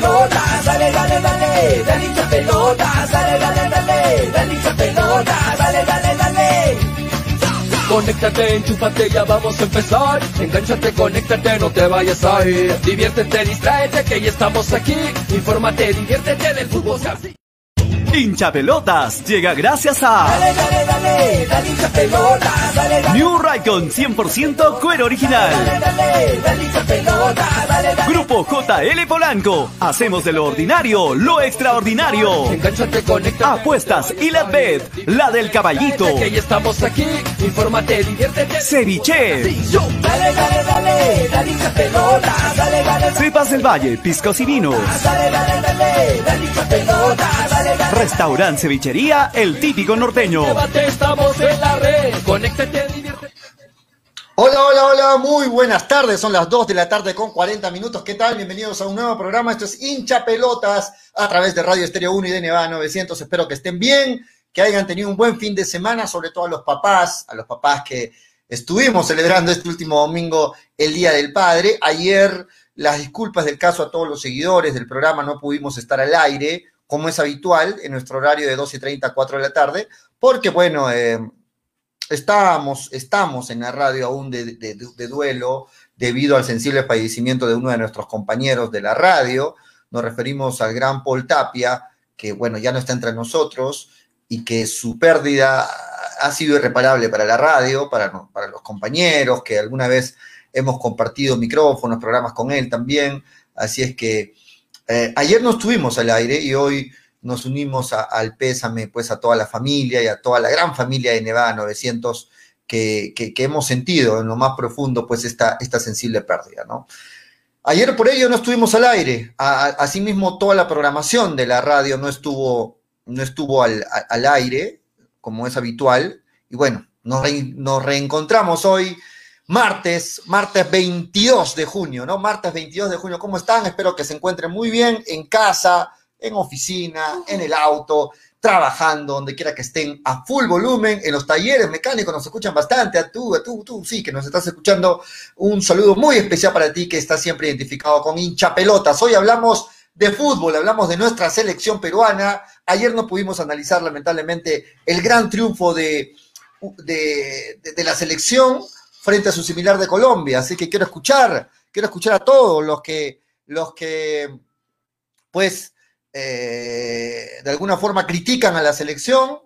dale, dale, dale, dale hincha pelotas, dale, dale, dale, dale hincha pelotas, dale, dale, dale. Conéctate, enchúfate, ya vamos a empezar. Engánchate, conéctate, no te vayas a ir. Diviértete, distráete, que ya estamos aquí. Infórmate, diviértete del fútbol. Hincha Pelotas llega gracias a Dale, dale, dale, dale hincha pelotas, dale, dale. New Raycon 100% cuero original. Dale, dale, dale hincha pelotas, dale, dale. Grupo JL Polanco. Hacemos de lo ordinario lo extraordinario. Apuestas y la bet, la del caballito. Que estamos aquí. Infórmate, diviértete. Ceviche. Dale, dale, dale, dale pelotas, dale, dale, dale. Cepas del Valle, piscos y vinos. Dale, dale, dale, dale hincha pelotas, dale, dale. Restaurant Cevichería, el típico norteño. Estamos en la red. Conéctate, diviértete. Hola, hola, hola, muy buenas tardes. Son las 2 de la tarde con 40 minutos. ¿Qué tal? Bienvenidos a un nuevo programa. Esto es Hincha Pelotas a través de Radio Estéreo 1 y de Neva 900. Espero que estén bien, que hayan tenido un buen fin de semana, sobre todo a los papás, a los papás que estuvimos celebrando este último domingo el Día del Padre. Ayer, las disculpas del caso a todos los seguidores del programa, no pudimos estar al aire, como es habitual, en nuestro horario de 12.30 a 4 de la tarde, porque, bueno, eh, estamos en la radio aún de- de duelo debido al sensible fallecimiento de uno de nuestros compañeros de la radio. Nos referimos al gran Paul Tapia, que bueno, ya no está entre nosotros y que su pérdida ha sido irreparable para la radio, para, para los compañeros, que alguna vez hemos compartido micrófonos, programas con él también. Así es que eh, ayer no estuvimos al aire y hoy nos unimos al pésame pues a toda la familia y a toda la gran familia de Nevada 900 que, que- hemos sentido en lo más profundo pues esta, esta sensible pérdida, ¿no? Ayer por ello no estuvimos al aire, asimismo toda la programación de la radio no estuvo, no estuvo al, al aire como es habitual y bueno, nos, re- nos reencontramos hoy martes, martes 22 de junio, ¿no? Martes 22 de junio, ¿cómo están? Espero que se encuentren muy bien en casa, en oficina, en el auto, trabajando, donde quiera que estén a full volumen, en los talleres mecánicos nos escuchan bastante, a tú, a tú, tú, sí, que nos estás escuchando, un saludo muy especial para ti que estás siempre identificado con hincha pelotas. Hoy hablamos de fútbol, hablamos de nuestra selección peruana. Ayer no pudimos analizar lamentablemente el gran triunfo de, de, la selección frente a su similar de Colombia, así que quiero escuchar, quiero escuchar a todos los que, los que, pues, eh, de alguna forma critican a la selección,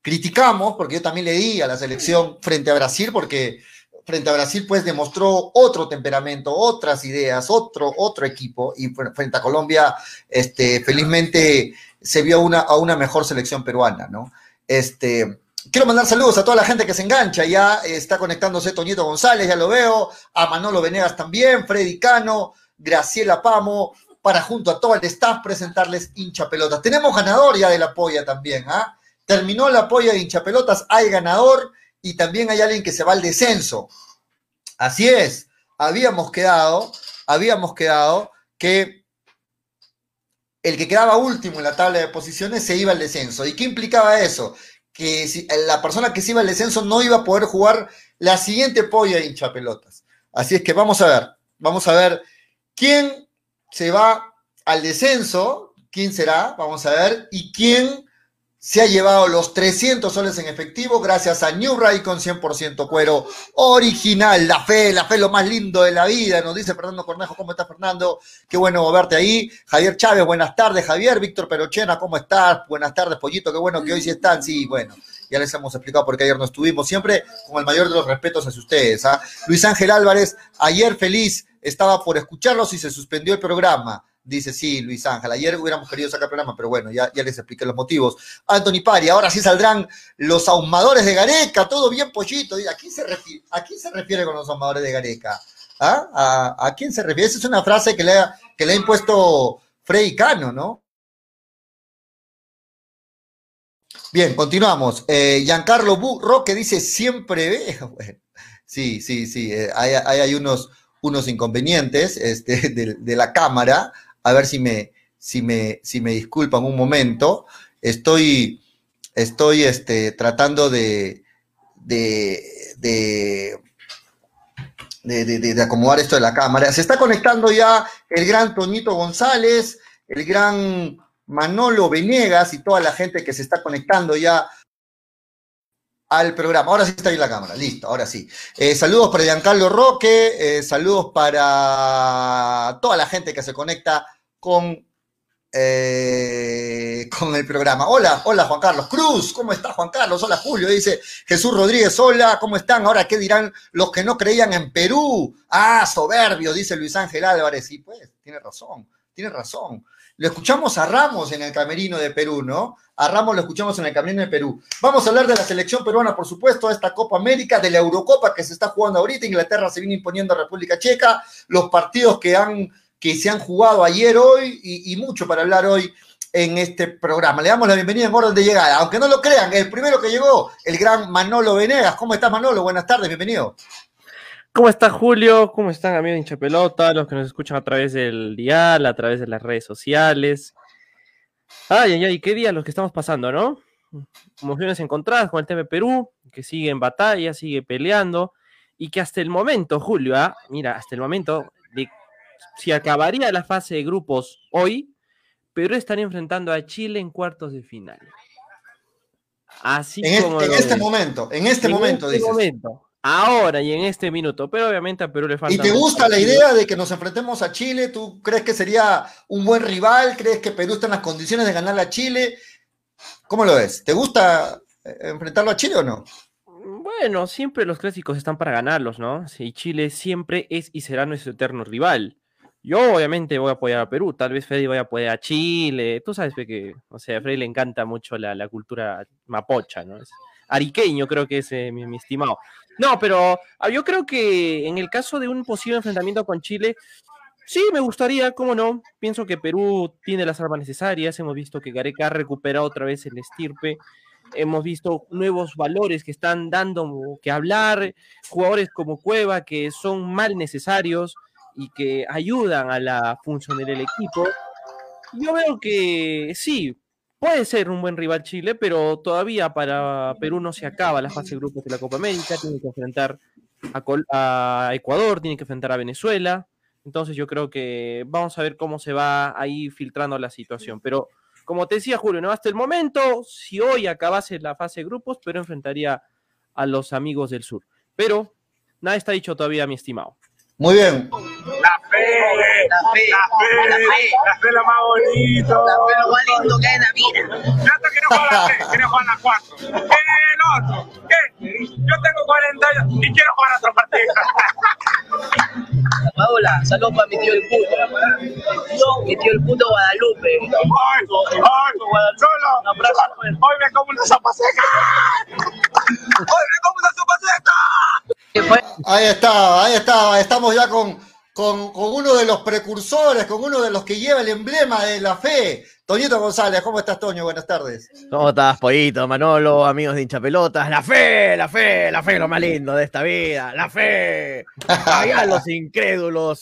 criticamos, porque yo también le di a la selección frente a Brasil, porque frente a Brasil pues demostró otro temperamento, otras ideas, otro, otro equipo, y fr- frente a Colombia, este, felizmente se vio una, a una mejor selección peruana, ¿no? Este, quiero mandar saludos a toda la gente que se engancha, ya está conectándose Toñito González, ya lo veo, a Manolo Venegas también, Freddy Cano, Graciela Pamo, para junto a todo el staff presentarles hincha pelotas. Tenemos ganador ya de la polla también, ¿ah? Terminó la polla de hincha pelotas, hay ganador y también hay alguien que se va al descenso. Así es, habíamos quedado, habíamos quedado que el que quedaba último en la tabla de posiciones se iba al descenso. ¿Y qué implicaba eso? Que si, la persona que se iba al descenso no iba a poder jugar la siguiente polla de hincha pelotas. Así es que vamos a ver, vamos a ver quién se va al descenso, quién será, vamos a ver, y quién se ha llevado los 300 soles en efectivo gracias a New Raycon 100% cuero original. La fe, la fe, lo más lindo de la vida, nos dice Fernando Cornejo. ¿Cómo está Fernando? Qué bueno verte ahí. Javier Chávez, buenas tardes. Javier, Víctor Perochena, ¿cómo estás? Buenas tardes, Pollito, qué bueno que hoy sí están. Sí, bueno, ya les hemos explicado por qué ayer no estuvimos. Siempre con el mayor de los respetos hacia ustedes. ¿ah? Luis Ángel Álvarez, ayer feliz, estaba por escucharlos y se suspendió el programa. Dice, sí, Luis Ángel, ayer hubiéramos querido sacar programa, pero bueno, ya, ya les expliqué los motivos. Anthony Pari, ahora sí saldrán los ahumadores de Gareca, todo bien pollito. ¿A quién se refiere, a se refiere con los ahumadores de Gareca? ¿Ah? ¿A, a quién se refiere? Esa es una frase que le ha, que le ha impuesto Freddy Cano, ¿no? Bien, continuamos. Eh, Giancarlo Bu Roque dice, siempre ve. Bueno, sí, sí, sí, eh, hay, hay, unos, unos inconvenientes este, de la cámara a ver si me, si me, si me disculpan un momento. Estoy, estoy este, tratando de, de, de, acomodar esto de la cámara. Se está conectando ya el gran Toñito González, el gran Manolo Venegas y toda la gente que se está conectando ya al programa. Ahora sí está ahí la cámara, listo, ahora sí. Eh, saludos para Giancarlo Roque, eh, saludos para toda la gente que se conecta con, eh, con el programa. Hola, hola Juan Carlos Cruz, ¿cómo está Juan Carlos? Hola Julio, dice Jesús Rodríguez, hola, ¿cómo están? Ahora, ¿qué dirán los que no creían en Perú? Ah, soberbio, dice Luis Ángel Álvarez. Sí, pues, tiene razón, tiene razón. Lo escuchamos a Ramos en el camerino de Perú, ¿no? A Ramos lo escuchamos en el camerino de Perú. Vamos a hablar de la selección peruana, por supuesto, de esta Copa América, de la Eurocopa que se está jugando ahorita. Inglaterra se viene imponiendo a República Checa, los partidos que, han, que se han jugado ayer, hoy y, mucho para hablar hoy en este programa. Le damos la bienvenida en orden de llegada. Aunque no lo crean, el primero que llegó, el gran Manolo Venegas. ¿Cómo estás, Manolo? Buenas tardes, bienvenido. ¿Cómo está Julio? ¿Cómo están amigos de hincha pelota? Los que nos escuchan a través del dial, a través de las redes sociales. Ay, ay, ay, qué día los que estamos pasando, ¿no? Emociones encontradas con el tema Perú, que sigue en batalla, sigue peleando, y que hasta el momento, Julio, ¿ah? mira, hasta el momento, si acabaría la fase de grupos hoy, Perú estaría enfrentando a Chile en cuartos de final. Así en, como en lo este momento, en este En momento, este dices. momento, ahora y en este minuto, pero obviamente a Perú le falta. ¿Y te gusta la idea de que nos enfrentemos a Chile? ¿Tú crees que sería un buen rival? ¿Crees que Perú está en las condiciones de ganar a Chile? ¿Cómo lo ves? ¿Te gusta eh, enfrentarlo a Chile o no? Bueno, siempre los clásicos están para ganarlos, ¿no? Sí, Chile siempre es y será nuestro eterno rival. Yo obviamente voy a apoyar a Perú, tal vez Freddy vaya a apoyar a Chile. Tú sabes que, o sea, a Freddy le encanta mucho la, cultura mapocha, ¿no? Es ariqueño creo que es eh, mi, mi estimado. No, pero ah, yo creo que en el caso de un posible enfrentamiento con Chile, sí me gustaría, cómo no. Pienso que Perú tiene las armas necesarias. Hemos visto que Gareca ha recuperado otra vez el estirpe. Hemos visto nuevos valores que están dando que hablar, jugadores como Cueva que son mal necesarios y que ayudan a la función del equipo. Yo veo que sí, puede ser un buen rival Chile, pero todavía para Perú no se acaba la fase de grupos de la Copa América, tiene que enfrentar a, Col- a Ecuador, tiene que enfrentar a Venezuela. Entonces yo creo que vamos a ver cómo se va ahí filtrando la situación. Pero como te decía Julio, ¿no? hasta el momento, si hoy acabase la fase de grupos, Perú enfrentaría a los amigos del sur. Pero nada está dicho todavía, mi estimado. Muy bien. Fe, La fe, la fe, la fe. fe lo más bonito. La fe lo más lindo que hay en la vida. Nata quiere jugar a la 3, quiere jugar la 4. ¿Qué el otro? ¿Qué? Yo tengo 40 años y quiero jugar otro partido. Paola, saludos para mi tío el puto. Mi tío el puto Guadalupe. ¡Ay! ¡Ay! ¡Solo! Un abrazo. Hoy me como una sopa seca. Hoy me como una sopa seca. Ahí está, ahí está. Estamos ya con, con, con uno de los precursores, con uno de los que lleva el emblema de la fe. Toñito González, ¿cómo estás, Toño? Buenas tardes. ¿Cómo estás, Pollito, Manolo, amigos de hincha pelotas? La fe, la fe, la fe lo más lindo de esta vida. La fe. Allá los incrédulos.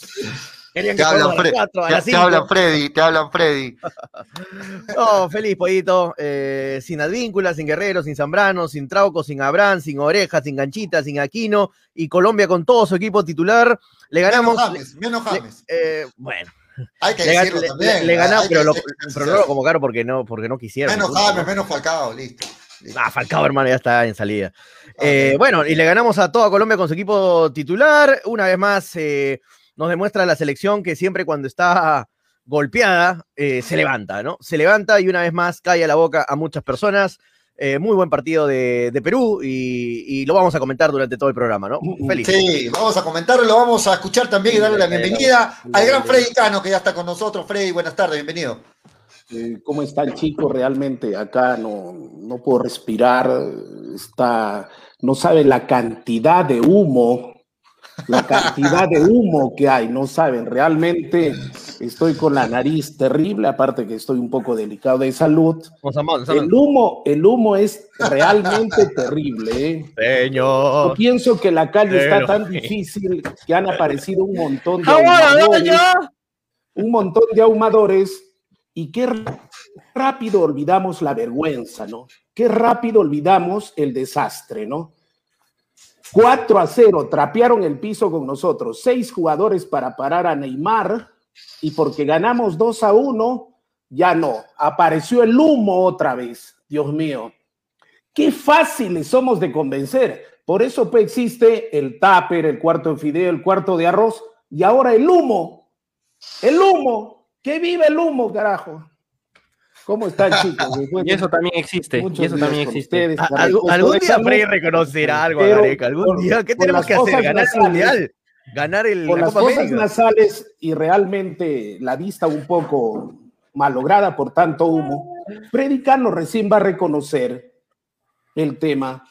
Querían Te que hablan, Fre- cuatro, a te- te hablan Freddy, te hablan Freddy. No, feliz, Pollito. Eh, sin Advíncula, sin Guerrero, sin Zambrano, sin Trauco, sin Abrán, sin Oreja, sin Ganchita, sin Aquino. Y Colombia con todo su equipo titular. Le ganamos. Menos James, menos le- James. eh, bueno, Hay que le, decirlo le- también. le- ganamos, pero, lo, decirlo. pero no lo convocaron porque no, porque no quisieron. Menos James, ¿no? menos Falcao, listo. listo. Ah, Falcao, hermano, ya está en salida. Eh, bueno, y le ganamos a toda Colombia con su equipo titular. Una vez más, eh, nos demuestra la selección que siempre cuando está golpeada, eh, se levanta, ¿no? Se levanta y una vez más cae a la boca a muchas personas. Eh, muy buen partido de, de Perú y, y lo vamos a comentar durante todo el programa, ¿no? Feliz. Sí, vamos a comentarlo, lo vamos a escuchar también y darle la bienvenida al gran Freddy Cano, que ya está con nosotros. Freddy, buenas tardes, bienvenido. Eh, ¿Cómo está el chico? Realmente acá no, no puedo respirar. Está, no sabe la cantidad de humo, la cantidad de humo que hay. No saben, realmente estoy con la nariz terrible, aparte que estoy un poco delicado de salud. El humo, el humo es realmente terrible. ¿eh? Yo Señor. pienso que la calle está tan difícil que han aparecido un montón de ¡Ahora, ahumadores un montón de ahumadores y qué rápido olvidamos la vergüenza, ¿no? Qué rápido olvidamos el desastre, ¿no? 4 a 0, trapearon el piso con nosotros, seis jugadores para parar a Neymar y porque ganamos 2 a 1, ya no. Apareció el humo otra vez. Dios mío. Qué fáciles somos de convencer. Por eso pues, existe el tupper, el cuarto de fideo, el cuarto de arroz y ahora el humo. El humo. Que vive el humo, carajo. ¿Cómo están, chicos? Después Y eso también existe. muchos Y eso días también con existe. ustedes, algún, algún día Frey no- reconocerá algo, pero Gareca. Algún por- día. ¿Qué tenemos que hacer? ¿Ganar el nasales. mundial? ¿Ganar el, Por la las Copa cosas América? nasales y realmente la vista un poco malograda por tanto humo, Freddy Cano recién va a reconocer el tema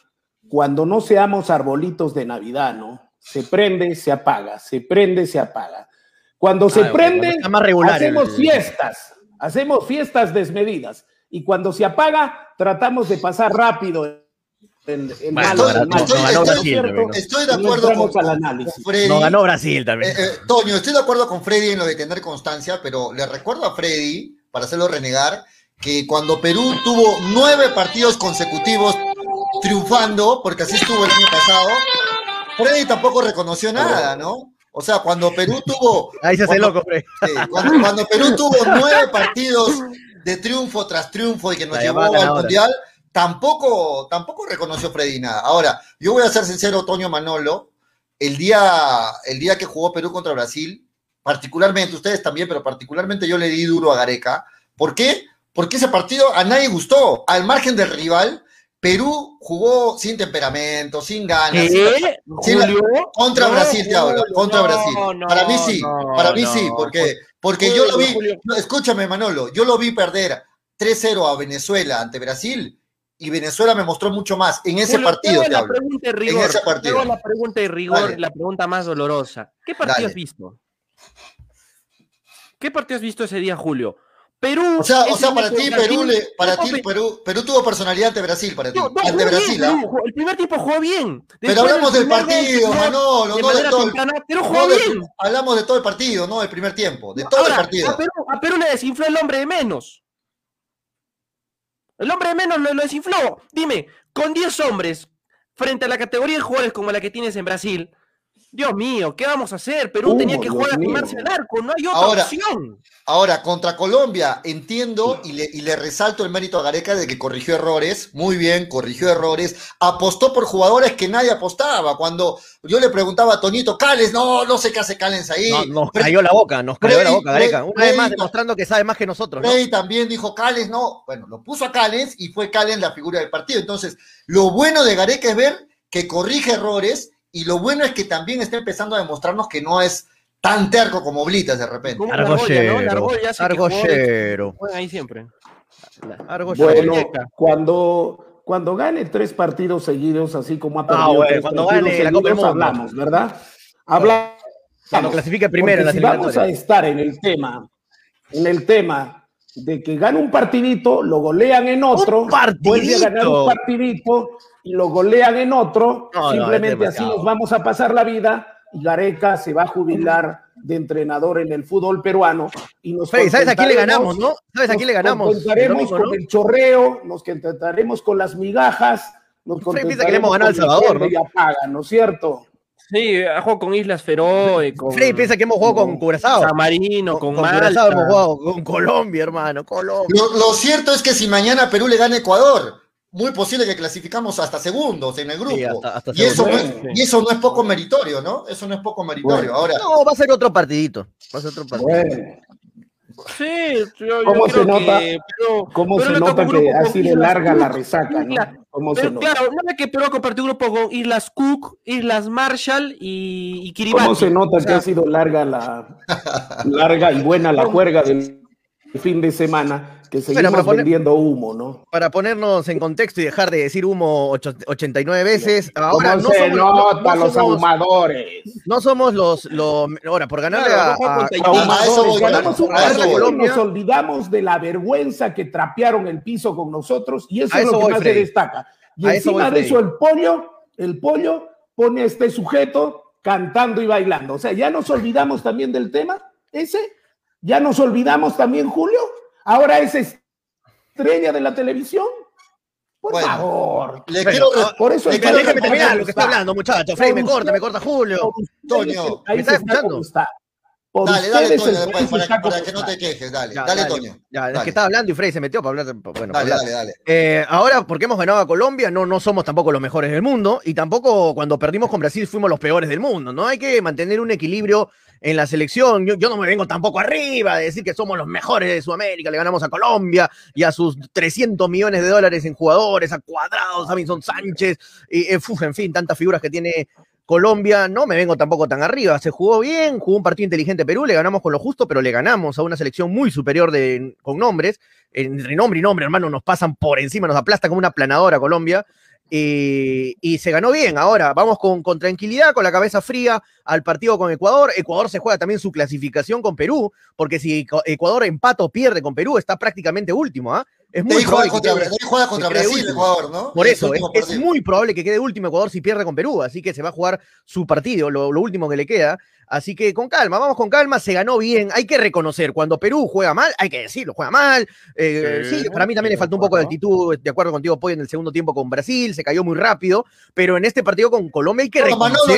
cuando no seamos arbolitos de Navidad, ¿no? Se prende, se apaga, se prende, se apaga. Cuando se Ah, prende, cuando regular hacemos el- fiestas, hacemos fiestas desmedidas. Y cuando se apaga, tratamos de pasar rápido Bueno, malo no, mal. estoy- ¿No cierto? de no acuerdo entramos con- al con análisis. Freddy. No ganó Brasil también. Eh, eh, Toño, estoy de acuerdo con Freddy en lo de tener constancia, pero le recuerdo a Freddy, para hacerlo renegar, que cuando Perú tuvo nueve partidos consecutivos triunfando, porque así estuvo el año pasado, Freddy tampoco reconoció nada, ¿no? O sea, cuando Perú tuvo. Ahí se hace cuando- loco, sí, cuando, cuando Perú tuvo nueve partidos de triunfo tras triunfo y que nos La llevó al. Mundial, tampoco, tampoco reconoció Freddy nada. Ahora, yo voy a ser sincero, Toño Manolo, el día, el día que jugó Perú contra Brasil, particularmente, ustedes también, pero particularmente yo le di duro a Gareca. ¿Por qué? Porque ese partido a nadie gustó. Al margen del rival, Perú jugó sin temperamento, sin ganas. ¿Julio? contra No, Brasil te hablo, contra no, Brasil. no, para mí sí, para mí sí, porque, porque yo lo vi, Julio. escúchame Manolo, yo lo vi perder 3-0 a Venezuela ante Brasil y Venezuela me mostró mucho más en ese Julio, partido. te hablo. pregunta de rigor. ese partido. te hago la pregunta de rigor, Dale. la pregunta más dolorosa. ¿Qué partido Dale. has visto? ¿Qué partido has visto ese día, Julio? Perú. O sea, o sea, para ti Perú, le- para ti Pe- Perú, Perú tuvo personalidad ante Brasil, para ti, No, no, ante Brasil, bien, ¿ah? El primer tiempo jugó bien. Pero hablamos del gol, partido, Manolo, de no de manera todo el- temprana, Pero No jugó de- bien. hablamos de todo el partido, no del primer tiempo, de todo Ahora, el partido. A Perú, a Perú le desinfló el hombre de menos. El hombre de menos lo, lo desinfló. Dime, con 10 hombres frente a la categoría de jugadores como la que tienes en Brasil, Dios mío, ¿qué vamos a hacer? Perú ¿Cómo, tenía que Dios jugar a quemarse al arco, no hay otra Ahora, opción. Ahora, contra Colombia, entiendo y le, y le resalto el mérito a Gareca de que corrigió errores, muy bien, corrigió errores, apostó por jugadores que nadie apostaba. Cuando yo le preguntaba a Tonito, Cales, no, no sé qué hace Cales ahí. No, nos cayó la boca, nos cayó la boca, Gareca. Una vez más demostrando que sabe más que nosotros, ¿no? También dijo Cales, no, bueno, lo puso a Cales y fue Cales la figura del partido. Entonces, lo bueno de Gareca es ver que corrige errores y lo bueno es que también está empezando a demostrarnos que no es tan terco como Blitas de repente. La. La Argollero, argollero, ahí siempre. argollero. Bueno, cuando, cuando gane tres partidos seguidos, así como ha perdido Ah, bueno, tres cuando partidos gane la Copa seguidos, Mundo. hablamos, ¿verdad? Hablamos. Cuando clasifique primero si vamos a estar en el tema, en el tema de que gana un partidito, lo golean en otro, ¡Un vuelve a ganar un partidito! y lo golean en otro, No, no, simplemente así nos vamos a pasar la vida y Gareca se va a jubilar de entrenador en el fútbol peruano y nos Freddy, ¿sabes a quién le ganamos, contentaremos- no? ¿Sabes a quién le ganamos? Nos contentaremos el domingo, con ¿no? el chorreo, nos contentaremos con las migajas, nos piensa que le hemos ganado a El contentaremos con Salvador, prende y apaga, ¿no es cierto? Sí, ha jugado con Islas Feroe, con Freddy piensa que hemos jugado con Curazao. San Marino, con, con Malta. Curazao hemos jugado con Colombia, hermano. Colombia. Lo, lo cierto es que si mañana Perú le gana a Ecuador, muy posible que clasificamos hasta segundos en el grupo. Sí, hasta- hasta y, eso no es, segundos. y eso no es poco meritorio, ¿no? Eso no es poco meritorio. Bueno. Ahora, No, va a ser otro partidito. Va a ser otro partido. Bueno, Sí, yo, yo ¿Cómo creo se nota- que Perú- ¿cómo se le nota que ha con sido larga la resaca, no? ¿Cómo se Pero, nota? claro, no que Perú compartió un grupo con Islas Cook, Islas Marshall y, y Kiribati. ¿Cómo se nota O que sea, ha sido larga la larga y buena la juerga del fin de semana que seguimos poner- vendiendo humo, ¿no? Para ponernos en contexto y dejar de decir humo ocho- 89 veces, ahora ¿Cómo no se somos, nota no los somos- ahumadores? no somos los, los ahora por ganarle Claro, a, no eso eso nos olvidamos de la vergüenza que trapearon el piso con nosotros y eso es eso lo que más Freddy. se destaca. Y A eso encima voy, de eso el pollo, el pollo pone a este sujeto cantando y bailando. O sea, ya nos olvidamos también del tema ese, ya nos olvidamos también, Julio. Ahora es estrella de la televisión. Por Bueno, favor. le Bueno, quiero, Por eso le quiero Déjame terminar lo que está hablando, muchacho. Freddy, me corta, me corta Julio. Toño, ahí ¿me está se escuchando? está. Por Dale, dale, Toño, después, para, que no te quejes, dale. Ya, dale, dale, Toño. Ya, es Dale. que estaba hablando y Frey se metió para hablar. Bueno, para Dale, hablar. dale, dale. Eh, ahora, porque hemos ganado a Colombia, no, no somos tampoco los mejores del mundo y tampoco cuando perdimos con Brasil fuimos los peores del mundo. No hay que mantener un equilibrio en la selección. Yo, no me vengo tampoco arriba de decir que somos los mejores de Sudamérica, le ganamos a Colombia y a sus 300 millones de dólares en jugadores, a Cuadrados, a Vinson Sánchez, y, eh, uf, en fin, tantas figuras que tiene Colombia, no me vengo tampoco tan arriba. Se jugó bien, jugó un partido inteligente Perú, le ganamos con lo justo, pero le ganamos a una selección muy superior de, con nombres. Entre nombre y nombre, hermano, nos pasan por encima, nos aplasta como una planadora Colombia. Y se ganó bien. Ahora vamos con, con tranquilidad, con la cabeza fría al partido con Ecuador. Ecuador se juega también su clasificación con Perú, porque si Ecu- Ecuador empata o pierde con Perú, está prácticamente último. ¿ah? Es muy juega que contra, juega que Brasil. Ecuador, ¿no? Por eso, es, muy probable que quede último Ecuador si pierde con Perú, así que se va a jugar su partido, lo, lo último que le queda. Así que con calma, vamos con calma, se ganó bien. Hay que reconocer, cuando Perú juega mal, hay que decirlo, juega mal. Eh, sí, Sí, para mí también le faltó un poco de actitud, de acuerdo contigo, Pollo, en el segundo tiempo con Brasil, se cayó muy rápido, pero en este partido con Colombia hay que reconocer.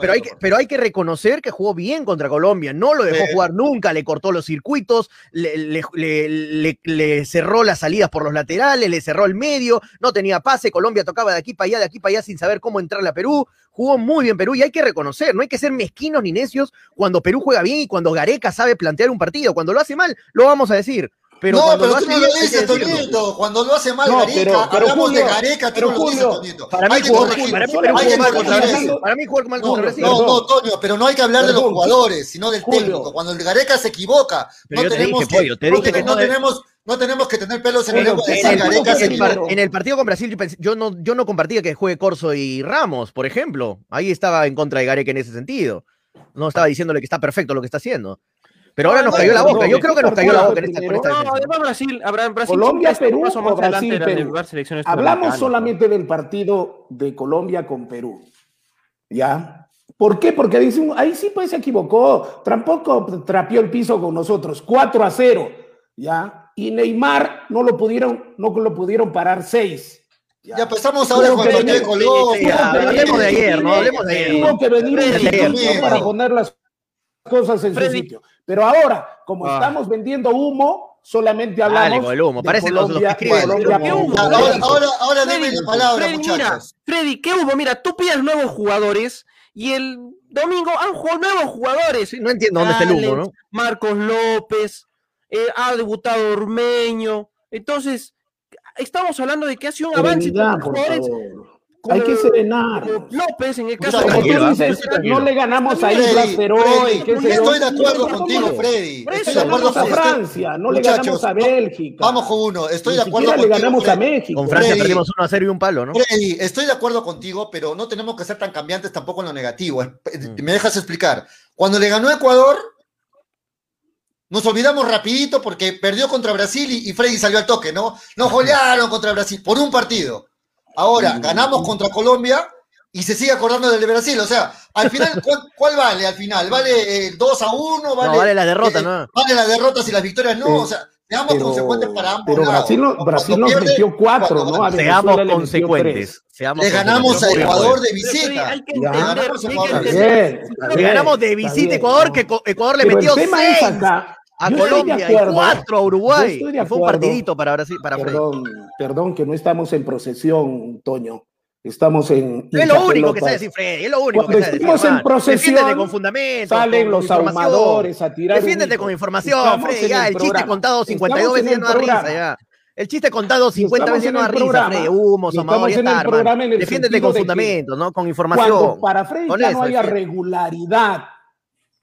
pero, hay que, pero hay que reconocer que jugó bien contra Colombia. No lo dejó Sí. jugar nunca, le cortó los circuitos, le, le- le- le- le cerró las salidas por los laterales, le cerró el medio, no tenía pase. Colombia tocaba de aquí para allá, de aquí para allá sin saber cómo entrarle a Perú. Jugó muy bien Perú y hay que reconocer, no hay que ser mezquinos ni necios cuando Perú juega bien y cuando Gareca sabe plantear un partido. Cuando lo hace mal, lo vamos a decir. Pero no, cuando pero lo tú hace no lo dices. Toñito. Cuando lo hace mal No, Gareca, pero- pero hablamos Julio, de Gareca, tú pero no lo dices, Toñito. Para mí, jugó, mal contra Brasil. Para mí jugó mal No, contra Brasil. no, no, Toño, pero no hay que hablar de los jugadores, sino del Julio. técnico. Cuando el Gareca se equivoca, Pero no yo te tenemos dije, que, Pollo, te no, que de- tenemos, no tenemos que tener pelos en el Pero de en el Gareca se fútbol, en, el par- equivocó. en el partido con Brasil, yo, pensé- yo no, yo no compartía que juegue Corso y Ramos, por ejemplo. Ahí estaba en contra de Gareca en ese sentido. No estaba diciéndole que está perfecto lo que está haciendo. Pero ahora No, nos no, cayó la boca. Yo creo que nos cayó la boca en esta, esta No, además Brasil, habrá Brasil Colombia, Perú o Brasil, Perú. Hablamos solamente del partido de Colombia con Perú. ¿Ya? ¿Por qué? Porque dicen, ahí sí pues se equivocó. Tampoco trapeó el piso con nosotros. 4 a 0. ¿Ya? Y Neymar no lo pudieron, no lo pudieron parar 6. Ya empezamos ahora con el de Colombia. ya, hablemos de ayer, ¿no? Hablemos de ayer. Tuvo que venir un para poner las cosas en Freddy. su sitio. Pero ahora, como Ah. estamos vendiendo humo, solamente Dale hablamos con el humo. de Parecen los- los que Colombia. Colombia, ¿Qué humo? Ya, Colombia. Ahora, ahora, ahora Freddy, la palabra, Freddy, mira, muchachos. Freddy, ¿qué hubo? Mira, tú pides nuevos jugadores y el domingo han jugado nuevos jugadores. No entiendo dónde está el humo, ¿no? Marcos López, eh, ha debutado Ormeño. Entonces, estamos hablando de que ha sido un avance. Hay que serenar. López, en el caso Muchachos, Como tranquilo, tú ¿ah? dices, Tranquilo. no le ganamos a Islas sé yo. estoy de acuerdo ¿Cómo contigo, le- Freddy. Estoy de acuerdo ganamos a con Francia, no le ganamos a no- Bélgica. Vamos con uno. Estoy Ni de acuerdo le contigo. ganamos a Freddy. México. Con Francia Freddy. perdimos 1 a 0 y un palo, ¿no? Freddy, estoy de acuerdo contigo, pero no tenemos que ser tan cambiantes tampoco en lo negativo. Mm. ¿Me dejas explicar? Cuando le ganó Ecuador, nos olvidamos rapidito porque perdió contra Brasil y, y Freddy salió al toque, ¿no? Nos golearon contra Brasil por un partido. Ahora, ganamos contra Colombia y se sigue acordando del de Brasil. O sea, al final, ¿cuál, cuál vale al final? ¿Vale eh, 2 a 1? ¿Vale, No, vale la derrota, eh, ¿no? ¿Vale las derrotas y las victorias? No, Sí. o sea, seamos Pero, consecuentes para ambos pero lados. Brasil, no- Brasil nos pierde, metió cuatro, cuando ¿no? A Venezuela Seamos consecuentes. seamos Le ganamos a. Ecuador de visita. hay que entender, Le ganamos de visita a Ecuador, que Ecuador le Pero metió el tema 6 es acá. A yo Colombia y 4 a Uruguay. Fue un partidito para Brasil, para Freddy. Perdón, perdón que no estamos en procesión, Toño. Estamos en. Es lo único que sabe decir Freddy, es lo único Cuando que sabe decir. estemos en procesión, Defiéndete con fundamentos. Salen los ahumadores a tirar. Defiéndete con información, Estamos Freddy. Ya, el, chiste contado 52 Estamos en veces no da risa, ya. El chiste contado 50 Estamos veces no da risa. Freddy. Humo, estamos ya está, Defiéndete con fundamentos, ¿no? Con información. Cuando para Freddy ya no haya regularidad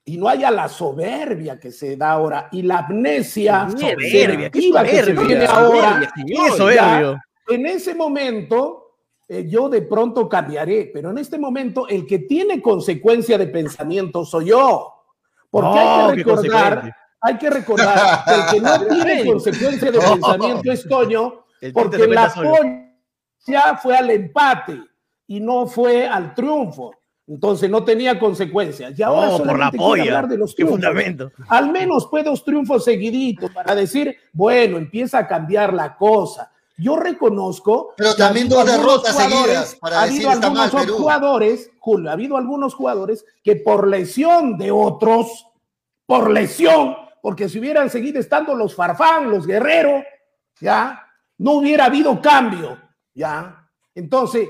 y no haya la soberbia que se da ahora y la amnesia Soberbia, que se soberbia, tiene soberbia, ahora, soberbio. ya, en ese momento eh, yo de pronto cambiaré, pero en este momento el que tiene consecuencia de pensamiento soy yo. Porque Oh, hay que recordar, consecuencia. hay que recordar que el que no tiene consecuencia de Oh. pensamiento es Toño, porque la solo. ya fue al empate y no fue al triunfo. Entonces no tenía consecuencias. Y ahora Oh, por la polla. hablar de los Qué fundamento. Al menos fue dos triunfos seguiditos para decir, bueno, empieza a cambiar la cosa. Yo reconozco. Pero también dos algunos derrotas jugadores- seguidas para ha decir habido está mal algunos Perú. jugadores, Julio, ha habido algunos jugadores que por lesión de otros, por lesión, porque si hubieran seguido estando los Farfán, los Guerrero, ya, no hubiera habido cambio, ya. Entonces,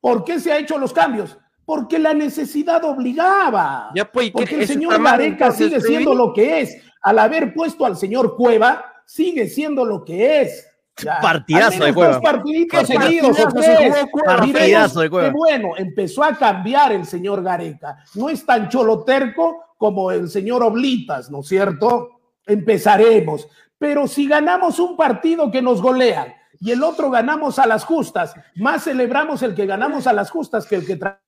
¿por qué se ha hecho los cambios? Porque la necesidad obligaba. Ya, pues, ¿qué- Porque el señor entonces, sigue siendo lo que es. Al haber puesto al señor Cueva, sigue siendo lo que es. Ya. Partidazo de Cueva. partiditos seguidos, partidazo de Cueva. qué bueno, empezó a cambiar el señor Gareca. No es tan choloterco como el señor Oblitas, ¿no es cierto? Empezaremos. Pero si ganamos un partido que nos golean y el otro ganamos a las justas, más celebramos el que ganamos a las justas que el que tra-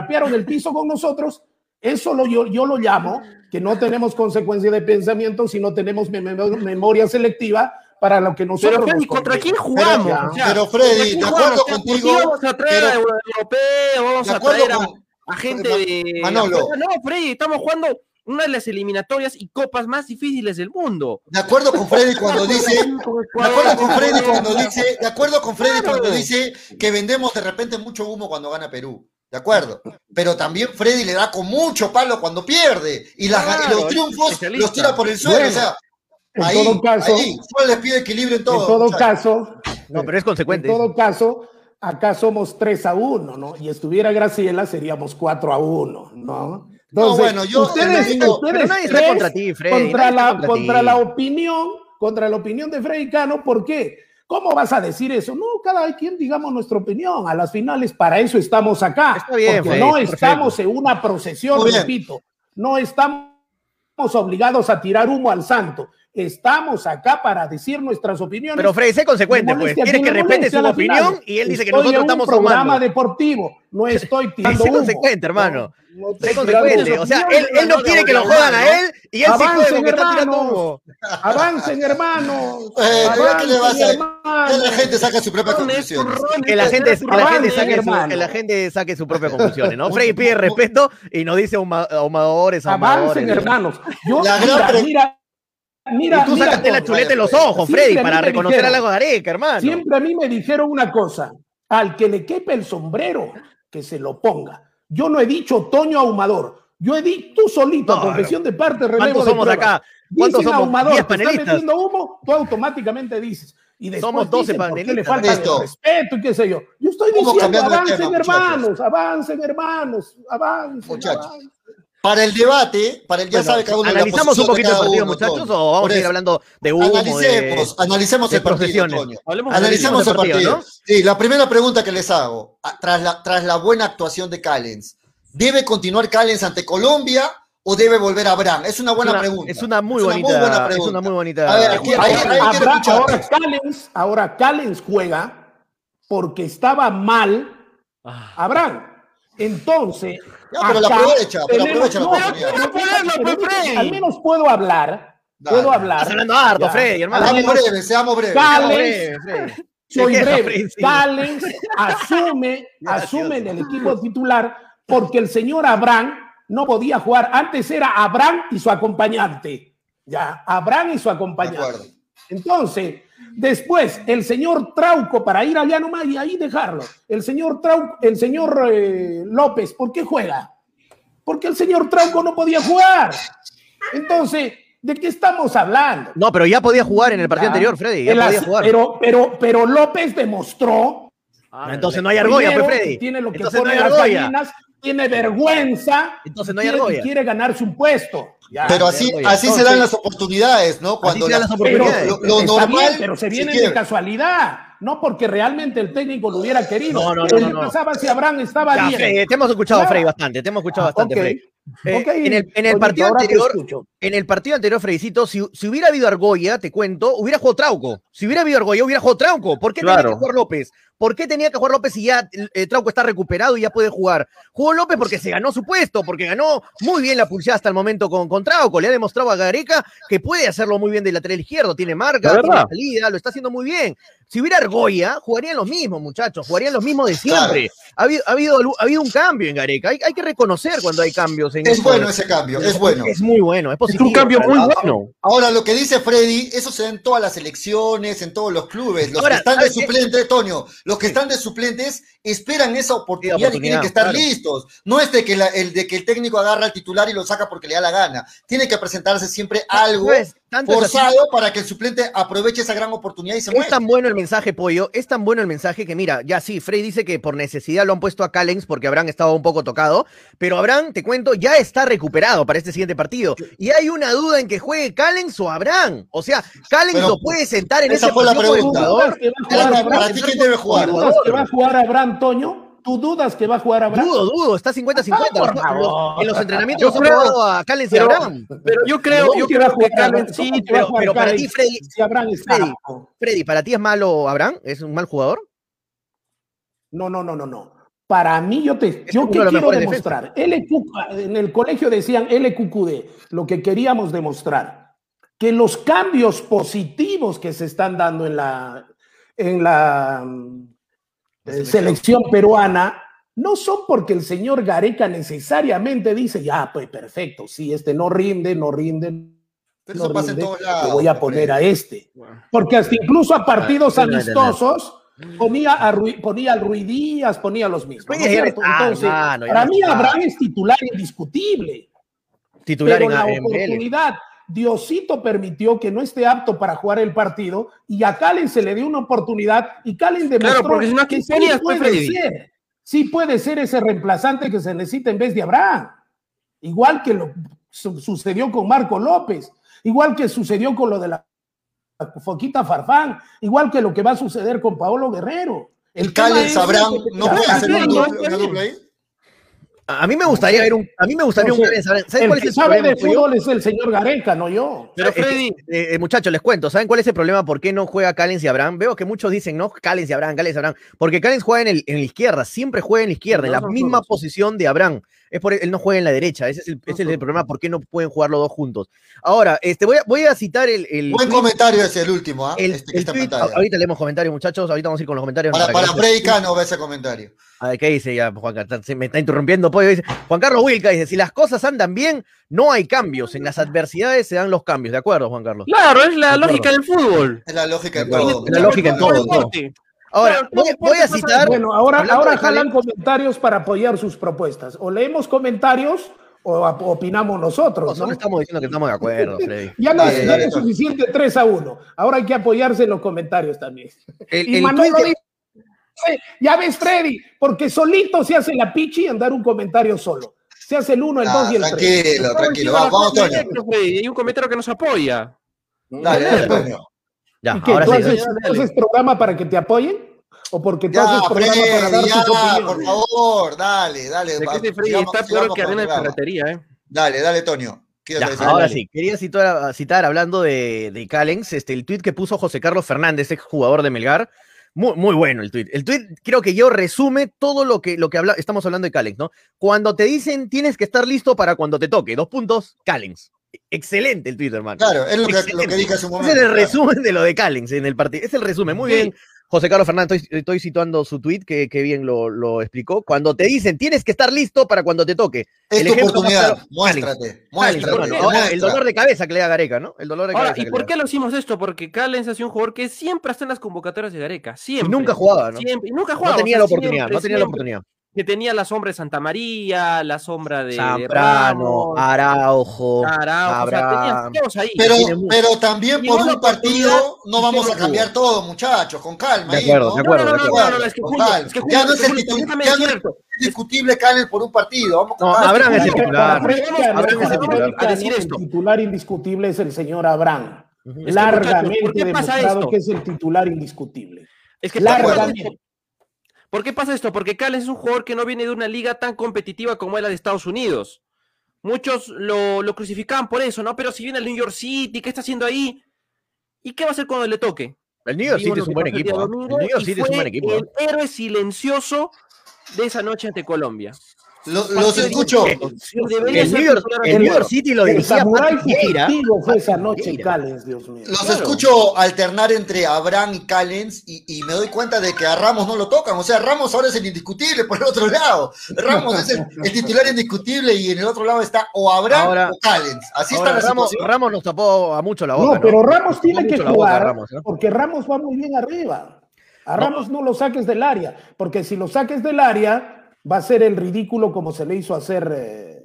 trapearon el piso con nosotros, eso lo, yo, yo lo llamo que no tenemos consecuencia de pensamiento, sino tenemos mem- mem- memoria selectiva para lo que nosotros Pero Freddy, nos ¿contra quién jugamos? Pero- O sea, pero, Freddy, ¿contra quién de acuerdo O sea, ¿por qué contigo, Vamos a traer a pero- europeos, vamos de a traer a, con- a gente de. Manolo. No, Freddy, estamos jugando una de las eliminatorias y copas más difíciles del mundo. De acuerdo con Freddy cuando dice, de acuerdo con Freddy cuando dice, de acuerdo con Freddy cuando dice que vendemos de repente mucho humo cuando gana Perú. De acuerdo. Pero también Freddy le da con mucho palo cuando pierde. Y, las- y Claro, los triunfos los tira por el suelo. Bueno, o sea, en ahí, todo caso- ahí, solo les pido equilibrio en todo. en todo muchachos. caso, No, pero es en consecuente. todo caso, acá somos 3 a 1, ¿no? Y estuviera Graciela, seríamos 4 a 1, ¿no? Entonces, bueno, yo- ustedes, yo- ustedes pero nadie está contra ti, Freddy, Contra, la, contra contra ti. la opinión, contra la opinión de Freddy Cano, ¿por qué? ¿Cómo vas a decir eso? No, cada quien digamos nuestra opinión. A las finales, para eso estamos acá. Está bien, porque Freddy, no perfecto. estamos en una procesión, repito. No estamos obligados a tirar humo al santo. Estamos acá para decir nuestras opiniones. Pero Freddy, sé consecuente, pues. Quieres que le respete su opinión final. y él dice que Estoy nosotros en un estamos programa sumando. deportivo, no estoy tirando Sé humo. consecuente, hermano. No, no Sé consecuente. O sea, él, él no quiere que lo jodan a él y él sí Avancen, está tirando hermanos. humo. Avancen, hermanos. Eh, pero ¿qué le a- Avancen, Que hermanos. la gente saca su propia conclusión. un Que la gente, un que la gente saque su, hermano. que la gente saque sus propias conclusiones, ¿no? Freddy pide respeto y nos dice ahuma- ahumadores, ahumadores. Avancen, hermanos. Yo, mira, mira, mira, Y tú mira sácate la chuleta en los ojos, Freddy, para reconocer a la Gareca, hermano. Siempre a mí me dijeron una cosa, al que le quepe el sombrero, que se lo ponga. Yo no he dicho Toño Ahumador, yo he dicho tú solito, No, confesión de parte, relevo ¿Cuántos de somos acá? ¿Cuántos Dicen somos? ahumador, ¿Diez que está metiendo humo, tú automáticamente dices. Y después Somos 12 dicen, ¿por qué le falta de Listo. respeto y qué sé yo. Yo estoy diciendo, avancen tema, hermanos, avancen hermanos, avancen. Muchachos. avancen. Para el debate, para el ya Bueno, sabe cada uno la ¿Analizamos un posición de poquito el partido, uno, muchachos, o vamos a ir hablando de humo? Analicemos, de... analicemos de el partido, de Analicemos el partido, partido. ¿no? Sí, la primera pregunta que les hago, tras la, tras la buena actuación de Callens, ¿debe continuar Callens ante Colombia o debe volver a Abraham? Es una buena es una, pregunta. Es una muy Es una bonita, muy buena es una muy bonita. A ver, aquí- ahí- Ahora, ahí escuchar. ahora Callens, ahora Callens juega porque estaba mal Ah. Abraham. Entonces, Ya, pero la acá aprovecha, pero aprovecha la no, oportunidad. Ponerlo, pues, Freddy. al menos puedo hablar, Dale. puedo hablar. Estás hablando harto, Ya. Freddy, hermano. Seamos breves, seamos breves. Callens, Breve, soy breve. Callens asume, asume en el equipo titular porque el señor Abraham no podía jugar. Antes era Abraham y su acompañante. Ya, Abraham y su acompañante. Entonces, después, el señor Trauco, para ir allá nomás y ahí dejarlo, el señor Trauco, el señor eh, López, ¿por qué juega? Porque el señor Trauco no podía jugar. Entonces, ¿de qué estamos hablando? No, pero ya podía jugar en el partido Ya. anterior, Freddy. Ya El podía jugar. Pero, pero, pero López demostró Ah, Entonces no hay argolla, pues, Freddy. tiene lo que Entonces no pone hay argolla. gallinas, tiene vergüenza, Entonces no hay quiere, y argolla. quiere ganarse un puesto. Ya. Pero así, así se dan las oportunidades, ¿no? Cuando se dan la- las Pero oportunidades. lo, lo está normal. bien, pero se si quiere. de casualidad, no porque realmente el técnico lo hubiera querido. No, no, no, ¿Qué no, no. pasaba si Abraham estaba Ya, bien? Te hemos escuchado, Ya. Freddy, bastante. Te hemos escuchado Ah, bastante, ok. Freddy. Eh, en el, en el Toñito, partido anterior, en el partido anterior, Fredicito, si, si hubiera habido Argolla, te cuento, hubiera jugado Trauco. Si hubiera habido Argolla, hubiera jugado Trauco. ¿Por qué tenía Claro. que jugar López? ¿Por qué tenía que jugar López si ya eh, Trauco está recuperado y ya puede jugar? Jugó López porque se ganó su puesto, porque ganó muy bien la pulsada hasta el momento con, con Trauco. Le ha demostrado a Gareca que puede hacerlo muy bien del lateral izquierdo. Tiene marca, tiene salida, lo está haciendo muy bien. Si hubiera Argolla, jugarían los mismos, muchachos, jugarían los mismos de siempre. Ha, habido, ha, habido, ha habido un cambio en Gareca. Hay, hay que reconocer cuando hay cambios en Es esto bueno ese cambio, es bueno. Es muy bueno, es Es un cambio muy bueno. Ahora, lo que dice Freddy, eso se da en todas las elecciones, en todos los clubes. Los Ahora, que están de suplentes, Toño, los que están de suplentes esperan esa oportunidad, y tienen que estar claro. listos. No es de que, la- el de que el técnico agarra al titular y lo saca porque le da la gana. Tiene que presentarse siempre algo. Tanto es así- forzado para que el suplente aproveche esa gran oportunidad y se Es muestre. tan bueno el mensaje, Pollo, es tan bueno el mensaje que mira, ya sí, Frey dice que por necesidad lo han puesto a Callens porque Abraham estaba un poco tocado, pero Abraham, te cuento, ya está recuperado para este siguiente partido. Y hay una duda en que juegue Callens o Abraham. O sea, Callens Pero, lo puede sentar en esa ese fue la pregunta. Para- jugar para Abraham? ti, ¿quién debe jugar? ¿Tú dudas que va a jugar Abraham, Toño? ¿Tú dudas que va a jugar Abraham? Dudo, dudo, está 50-50. Ah, por Los- favor. los- en los entrenamientos Yo creo- probado a Callens y Abraham. Pero yo creo, ¿Cómo yo que va a creo que jugar Callens sí, ¿Cómo que pero- pero para ti, Freddy- si Abraham está Freddy? Freddy, ¿para ti es malo Abraham? ¿Es un mal jugador? No, no, no, no, no. Para mí, yo te, Es yo de los quiero demostrar. LQ, en el colegio decían LQQD, lo que queríamos demostrar, que los cambios positivos que se están dando en la, en la eh, selección peruana no son porque el señor Gareca necesariamente dice, ya, pues perfecto, sí, este no rinde, no rinde, Pero no eso pasa en rinde, todos lados. le voy a poner a este. Porque hasta incluso a partidos Ah, amistosos ponía, a ponía al Ruiz Díaz, ponía a los mismos. ¿no es Oye, ya cierto? está, Entonces, para no mí. Abraham es titular indiscutible. Titular pero en, la en Vélez. oportunidad, Diosito permitió que no esté apto para jugar el partido y a Calen se le dio una oportunidad y Calen demostró porque si no, ¿a que sí puede ser, sí puede ser ese reemplazante que se necesita en vez de Abraham. Igual que lo su- sucedió con Marco López, igual que sucedió con lo de la Foquita Farfán, igual que lo que va a suceder con Paolo Guerrero. El Callens es Abraham no puede hacer una dupla ahí. A mí me gustaría ver un, a mí me gustaría No un sé. ¿Saben El cuál que es el sabe problema? de fútbol es el señor Gareca, no yo. Pero Es que, Freddy, eh, eh, muchachos, les cuento, ¿saben cuál es el problema? ¿Por qué no juega Callens y Abraham? Veo que muchos dicen, no, Callens y Abraham, Callens y Abraham, porque Callens juega en, el, en la izquierda, siempre juega en la izquierda, en la No misma posición de Abraham. Es por él no juega en la derecha, ese es el, ese es el problema, ¿por qué no pueden jugar los dos juntos? Ahora, este, voy, a, voy a citar el... el Buen tweet- comentario ese, el último, ¿ah? el- este que el está tweet- ahorita leemos comentarios, muchachos, ahorita vamos a ir con los comentarios. Para, para no se- Freddy Cano ve ese comentario. a ver, ¿qué dice ya Juan Carlos? Se me está interrumpiendo, pollo. Dice, Juan Carlos Wilca dice, si las cosas andan bien, no hay cambios. En las adversidades se dan los cambios. ¿De acuerdo, Juan Carlos? claro, es la lógica del fútbol. Es la lógica en todo. es la lógica en todo. Ahora, voy, voy a citar... Bueno, ahora, ahora jalan comentarios para apoyar sus propuestas. O leemos comentarios o opinamos nosotros, Nosotros ¿no? estamos diciendo que estamos de acuerdo, Freddy. Ya no no es suficiente 3 a 1. Ahora hay que apoyarse en los comentarios también. El, Y el Manolo tweet que- dice, ya ves, Freddy, porque solito se hace la pichi y andar un comentario solo. Se hace el 1, el 2 Ah, y el 3. tranquilo, tranquilo. Vamos, vamos, Toño. Hay un comentario que nos apoya. Dale, dale, Toño. Ya, ¿Y qué? ahora ¿Tú sí. haces, tú haces programa para que te apoyen? ¿O porque tú Ya, haces programa para dar Freddy, ya, tus por favor, dale, dale. De este Freddy sigamos- está peor que arena de ferretería, ¿eh? Dale, dale, Toño. ¿Qué Ya, decir? ahora Dale. sí, quería citar, citar hablando de, de Callens, este, el tweet que puso José Carlos Fernández, ex jugador de Melgar. Muy, muy bueno el tweet. El tweet creo que yo resume todo lo que, lo que habla, estamos hablando de Callens, ¿no? Cuando te dicen tienes que estar listo para cuando te toque, dos puntos, Callens. Excelente el tweet, hermano. Claro, es lo que, lo Excelente. que dije hace un momento. Ese es el claro. resumen de lo de Callens en el partido. Es el resumen. Muy Sí. bien. José Carlos Fernández, estoy, estoy situando su tweet, que, que bien lo, lo explicó. Cuando te dicen tienes que estar listo para cuando te toque. Es El tu oportunidad. claro, Muéstrate. Callens, Muéstrate. bueno, ahora, el dolor de cabeza que le da Gareca, ¿no? El dolor de Ahora, cabeza. ¿y por qué lo hicimos esto? Porque Callens ha sido un jugador que siempre está en las convocatorias de Gareca. da. Y Siempre. nunca jugaba, ¿no? Siempre. Y nunca No jugaba. o tenía sea, la oportunidad, siempre, no tenía la siempre. oportunidad. Que tenía la sombra de Santa María, la sombra de, Zambrano, Araujo, Araujo, o sea, tenías ahí. Pero, pero también por un partido oportunidad, no vamos a cambiar todo, muchachos, con calma. De ahí, acuerdo, ¿no? de acuerdo, no, no, de no, acuerdo. no, no, es que Con Julio, calma. es que Ya no es Julio, el ya no es discutible Canel por un partido. Vamos con No. Abraham es el titular. A decir esto. El titular indiscutible es el señor Abraham. Largamente muchachos, ¿por qué pasa demostrado que es el titular indiscutible. Es que ¿por qué pasa Largamente. ¿Por qué pasa esto? Porque Callens es un jugador que no viene de una liga tan competitiva como es la de Estados Unidos. Muchos lo, lo crucificaban por eso, ¿no? Pero si viene el New York City, ¿qué está haciendo ahí? ¿Y qué va a hacer cuando le toque? El New York Vimos City es un buen equipo. El New York City es un buen equipo. El héroe silencioso de esa noche ante Colombia. Lo- los escucho. El New York, titular el New York absoluto. City lo dirigía fue esa Patrick noche Vieira. Callens, Dios mío. Los Claro. escucho alternar entre Abraham y Callens y, y me doy cuenta de que a Ramos no lo tocan. O sea, Ramos ahora es el indiscutible por el otro lado. Ramos es el, el titular indiscutible y en el otro lado está o Abraham Ahora- o Callens. Así Ahora, está la Ramos, situación. Ramos nos tapó a mucho la boca. No, pero Ramos Nos tiene que jugar Ramos, ¿no? porque Ramos va muy bien arriba. A Ramos no lo saques del área, porque si lo saques del área va a ser el ridículo como se le hizo hacer eh,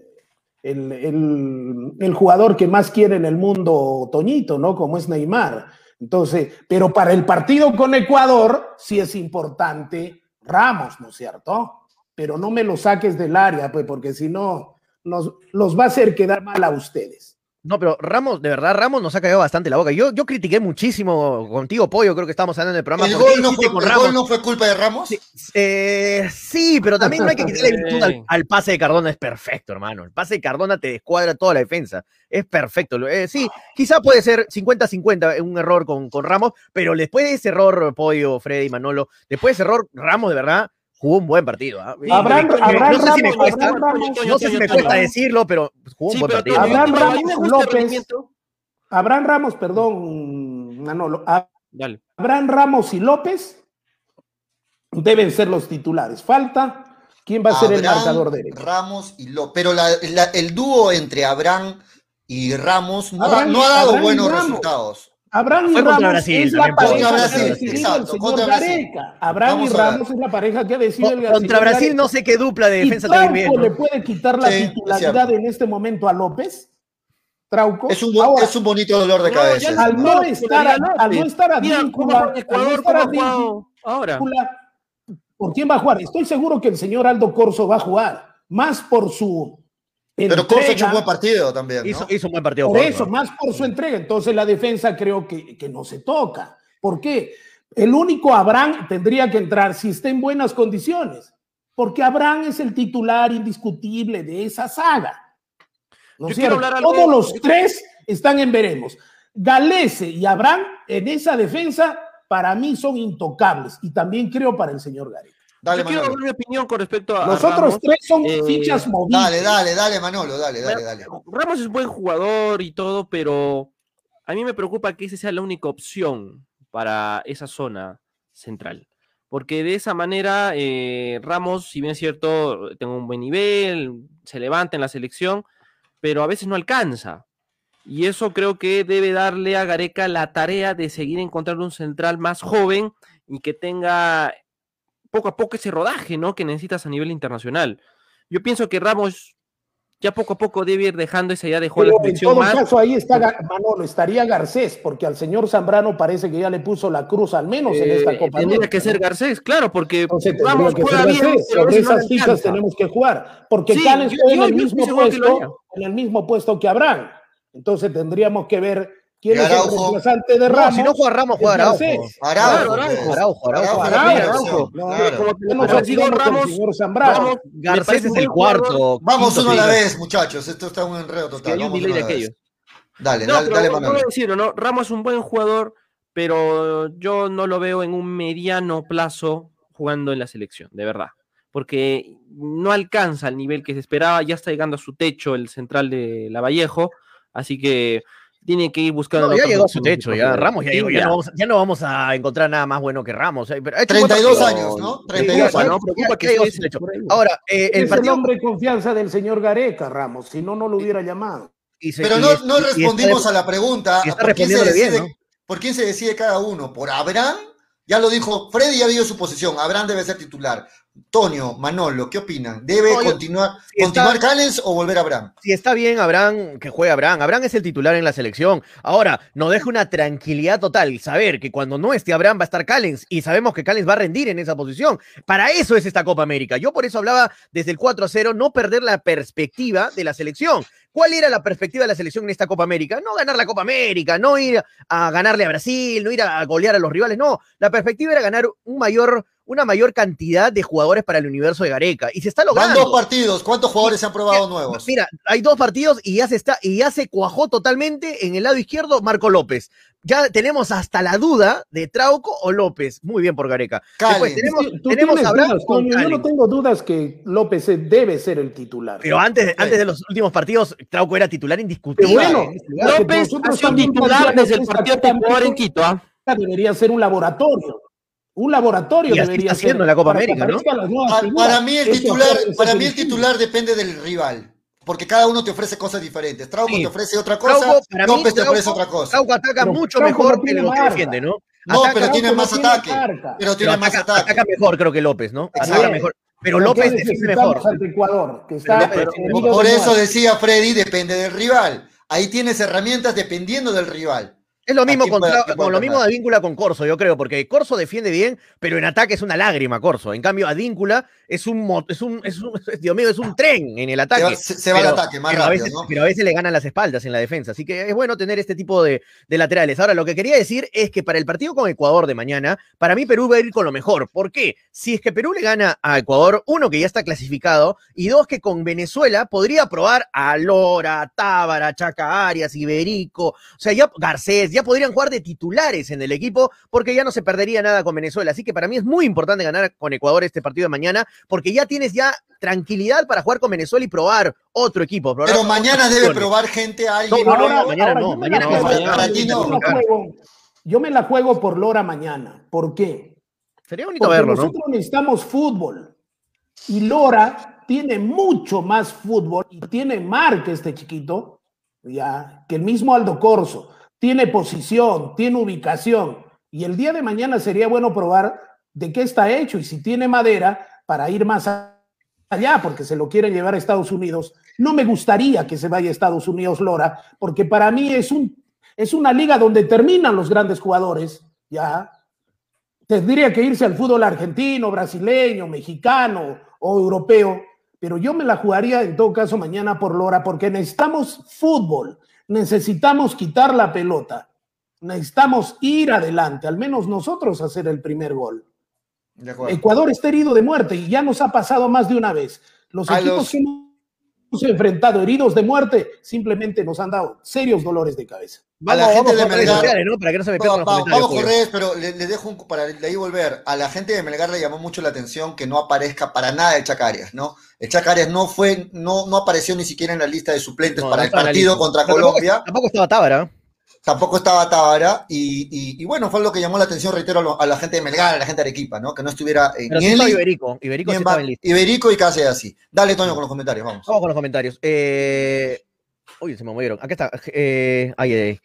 el, el- el jugador que más quiere en el mundo, Toñito, ¿no? Como es Neymar. Entonces, pero para el partido con Ecuador sí es importante Ramos, ¿no es cierto? Pero no me lo saques del área, pues, porque si no, nos, los va a hacer quedar mal a ustedes. No, pero Ramos, de verdad, Ramos nos ha callado bastante la boca. Yo, yo critiqué muchísimo contigo, Pollo, creo que estábamos hablando en el programa. ¿El ¿por qué gol, no fue, con el Ramos? gol no fue culpa de Ramos? Eh, sí, pero también no hay que quitarle virtud al, Sí. al pase de Cardona, es perfecto, hermano. El pase de Cardona te descuadra toda la defensa, es perfecto. Lo- eh, sí, quizá puede ser 50-50 un error con, con Ramos, pero después de ese error, Pollo, Freddy, Manolo, después de ese error, Ramos de verdad jugó un buen partido. ¿ah? Abraham- no Abraham sé si me Ramos- cuesta, Abraham no sé si me cuesta decirlo, pero jugó un Sí, buen partido. Abraham Ramos López. Abraham Ramos, perdón, Manolo. A- Dale. Abraham Ramos y López deben ser los titulares. Falta, ¿quién va a ser el marcador derecho? Ramos y López. Pero la- la- el dúo entre Abraham y Ramos no, Abraham- no ha dado buenos resultados. Abraham y Fue contra Ramos Brasil, es la también, pareja que Brasil, ha decidido el exacto, señor contra Brasil. Gareca. Abraham y Vamos. Ramos es la pareja que ha decidido el Contra Brasil Gareca. no sé qué dupla de ¿Y defensa ir bien. Trauco ¿no? le puede quitar la Sí, titularidad en este momento a López? Trauco. Es un, bu- Ahora, es un bonito dolor de No, cabeza. ya al no estar, al no estar a Mira, ¿cómo Víncula, al no estar a ¿Cómo ha jugado Víncula, ahora? ¿Por quién va a jugar? Estoy seguro que el señor Aldo Corso va a jugar, más por su Pero Corso ha hecho un buen partido también. ¿no? Hizo, hizo un buen partido. por Corso. eso, más por su entrega. Entonces la defensa creo que, que no se toca. ¿Por qué? El único Abraham tendría que entrar si está en buenas condiciones, porque Abraham es el titular indiscutible de esa saga. ¿No es Yo quiero hablar algo- Todos los tres están en veremos. Galese y Abraham en esa defensa para mí son intocables y también creo para el señor Gareca. Dale, Yo quiero Manolo. dar mi opinión con respecto a. Los a otros Ramos. tres son eh, fichas movibles. Dale, dale, dale, Manolo, dale, dale, dale. Ramos es buen jugador y todo, pero a mí me preocupa que esa sea la única opción para esa zona central. Porque de esa manera, eh, Ramos, si bien es cierto, tenga un buen nivel, se levanta en la selección, pero a veces no alcanza. Y eso creo que debe darle a Gareca la tarea de seguir encontrando un central más joven y que tenga poco a poco ese rodaje, ¿no? Que necesitas a nivel internacional. Yo pienso que Ramos ya poco a poco debe ir dejando esa idea de jugar la Pero en selección todo más. caso, ahí está Manolo, estaría Garcés, porque al señor Zambrano parece que ya le puso la cruz al menos en esta Eh, Copa tendría América, que ser. Garcés, claro, porque Entonces que juega ser bien, Garcés. pero a Sobre veces no le esas fichas tenemos que jugar, porque Sí, yo- en el mismo puesto, en el mismo puesto que Abraham. Entonces tendríamos que ver quién es el reemplazante de No, Ramos. si no juega Ramos, juega Araujo. Araujo, pues. Araujo. Araujo, Araujo. Araujo, Araujo, Araujo. No, Ramos, señor Zambrano. Ramos Garcés es el cuarto. Vamos uno a la vez, muchachos. Esto está un enredo Que total. hay un delay de aquellos. Dale, No, dale, dale, no decirlo, ¿no? Ramos es un buen jugador, pero yo no lo veo en un mediano plazo jugando en la selección, de verdad. Porque no alcanza el nivel que se esperaba, ya está llegando a su techo el central de Lavallejo, así que tiene que ir buscando. No, ya llegó a su techo, ya. Ramos ya Sí, llegó. Ya, no vamos, ya no vamos a encontrar nada más bueno que Ramos. eh, pero ha hecho un buen 32 partido. años, ¿no? Sí, 32 ya, años. no, preocupa ya- que ya llegó a esté su techo. Ahora, eh, el Es el partido. hombre de confianza del señor Gareca, Ramos. Si no, no lo hubiera llamado. y se- Pero y no, es- no y está respondimos de- a la pregunta. está ¿por quién, se respondiéndole bien, decide, ¿no? ¿Por quién se decide cada uno? ¿Por Abraham? Ya lo dijo, Freddy ya dio su posición. Abraham debe ser titular. Tonio, Manolo, ¿qué opinan? ¿Debe continuar, si continuar está- Callens o volver a Abraham? Si está bien Abraham, que juegue Abraham. Abraham es el titular en la selección. Ahora, nos deja una tranquilidad total saber que cuando no esté Abraham va a estar Callens y sabemos que Callens va a rendir en esa posición. Para eso es esta Copa América. Yo por eso hablaba desde el 4 a 0, no perder la perspectiva de la selección. ¿Cuál era la perspectiva de la selección en esta Copa América? No ganar la Copa América, no ir a ganarle a Brasil, no ir a golear a los rivales, no. La perspectiva era ganar un mayor una mayor cantidad de jugadores para el universo de Gareca. Y se está Van logrando. dos partidos. ¿Cuántos jugadores se han probado nuevos? Mira, hay dos partidos y ya se está, y ya se cuajó totalmente en el lado izquierdo Marco López. Ya tenemos hasta la duda de Trauco o López. Muy bien por Gareca. Después tenemos, Sí, tú tenemos tienes a Abraham dudas, con Toño, Yo no tengo dudas que López eh, debe ser el titular. Pero antes, antes de los últimos partidos, Trauco era titular indiscutible. bueno, López ha sido titular desde el partido titular en. Quito. ¿ah? Debería ser un laboratorio. Un laboratorio Y así debería está haciendo ser en la Copa América, ¿no? Para mí el Eso titular, para mí el titular depende del rival. Porque cada uno te ofrece cosas diferentes. Trauco Sí. te ofrece otra cosa, Trauco, para mí, López te Trauco- ofrece otra cosa. Trauco ataca Pero mucho Trauco mejor no que tiene lo que marca. defiende, ¿no? No, Ataca- pero tiene Trauco más no tiene ataque. marca. Pero tiene pero más ataca, ataque. ataca mejor, creo que López, ¿no? Exacto. Ataca mejor. Pero ¿Por qué López defiende mejor. Ecuador, que está pero Por, eso decía Freddy, depende del rival. Ahí tienes herramientas dependiendo del rival. Es lo mismo con, puede- lo mismo Advíncula con Corso, yo creo, porque Corso defiende bien, pero en ataque es una lágrima, Corso. En cambio, Advíncula es un, es un, es un, Dios mío, es un tren en el ataque. Se va- se- al ataque más pero a rápido, veces, ¿no? Pero a veces le ganan las espaldas en la defensa, así que es bueno tener este tipo de, de laterales. Ahora, lo que quería decir es que para el partido con Ecuador de mañana, para mí Perú va a ir con lo mejor. ¿Por qué? Si es que Perú le gana a Ecuador, uno que ya está clasificado, y dos que con Venezuela podría probar a Lora, Tábara, Chaca Arias, Iberico, o sea, ya Garcés, ya podrían jugar de titulares en el equipo porque ya no se perdería nada con Venezuela. Así que para mí es muy importante ganar con Ecuador este partido de mañana porque ya tienes ya tranquilidad para jugar con Venezuela y probar otro equipo. probar Pero mañana debe opciones. probar gente a alguien. No, no, no, yo me mañana la no, juego- mañana no. Yo me la juego por Lora mañana. ¿Por qué? Sería bonito Porque verlo, ¿no? nosotros necesitamos fútbol. Y Lora tiene mucho más fútbol y tiene marca este chiquito, ya, que el mismo Aldo Corso. Tiene posición, tiene ubicación. Y el día de mañana sería bueno probar de qué está hecho y si tiene madera para ir más allá, porque se lo quieren llevar a Estados Unidos. No me gustaría que se vaya a Estados Unidos Lora, porque para mí es, un, es una liga donde terminan los grandes jugadores, ya, tendría que irse al fútbol argentino, brasileño, mexicano o europeo, pero yo me la jugaría en todo caso mañana por Lora porque necesitamos fútbol, necesitamos quitar la pelota, necesitamos ir adelante, al menos nosotros hacer el primer gol. De. Ecuador está herido de muerte y ya nos ha pasado más de una vez. Los A equipos los- que hemos enfrentado heridos de muerte simplemente nos han dado serios dolores de cabeza. A la Vamos- gente vamos de Melgar- sociales, ¿no? Para que no se me pierdan Va- los va- comentarios. vamos con Julio. redes, pero le, le dejo un, para de ahí volver. A la gente de Melgar le llamó mucho la atención que no aparezca para nada el Chacarias, ¿no? El Chacarias no fue, no, no apareció ni siquiera en la lista de suplentes No, para no el partido contra Pero tampoco- Colombia. Tampoco estaba Tábara. Tampoco estaba Tábara. Y, y- y bueno, fue lo que llamó la atención, reitero, a, lo- a la gente de Melgar, a la gente de Arequipa, ¿no? Que no estuviera eh, estaba ni- Iberico. Iberico ni sí en. Iberico y casi así. Dale, Toño, con los comentarios, vamos. Vamos con los comentarios. Eh... Uy, se me movieron. Aquí está. Eh... Ay, ay, ay.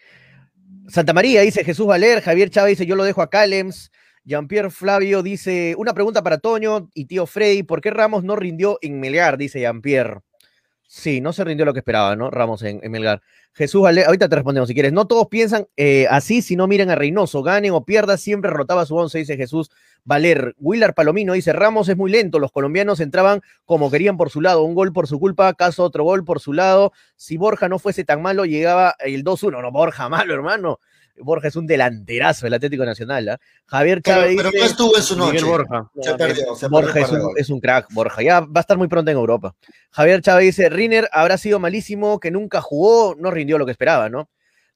Santa María dice Jesús Valer. Javier Chávez dice yo lo dejo a Calems. Jean-Pierre Flavio dice una pregunta para Toño y tío Freddy. ¿Por qué Ramos no rindió en Melgar? Dice Jean-Pierre. Sí, no se rindió lo que esperaba, ¿no? Ramos en, Melgar. Jesús Valer, ahorita te respondemos si quieres. No todos piensan eh, así si no miren a Reynoso. Ganen o pierdan, siempre rotaba su once, dice Jesús Valer. Willard Palomino dice Ramos es muy lento. Los colombianos entraban como querían por su lado. Un gol por su culpa, caso otro gol por su lado. Si Borja no fuese tan malo, llegaba el 2-1. No, Borja malo, hermano. Borja es un delanterazo del Atlético Nacional. ¿ah? Javier Chávez pero dice, no estuvo en su Miguel noche. Borja. Se perdió, se Borja perdió un es un crack, Borja. Ya va a estar muy pronto en Europa. Javier Chávez dice, Riner habrá sido malísimo, que nunca jugó, no rindió lo que esperaba, ¿no?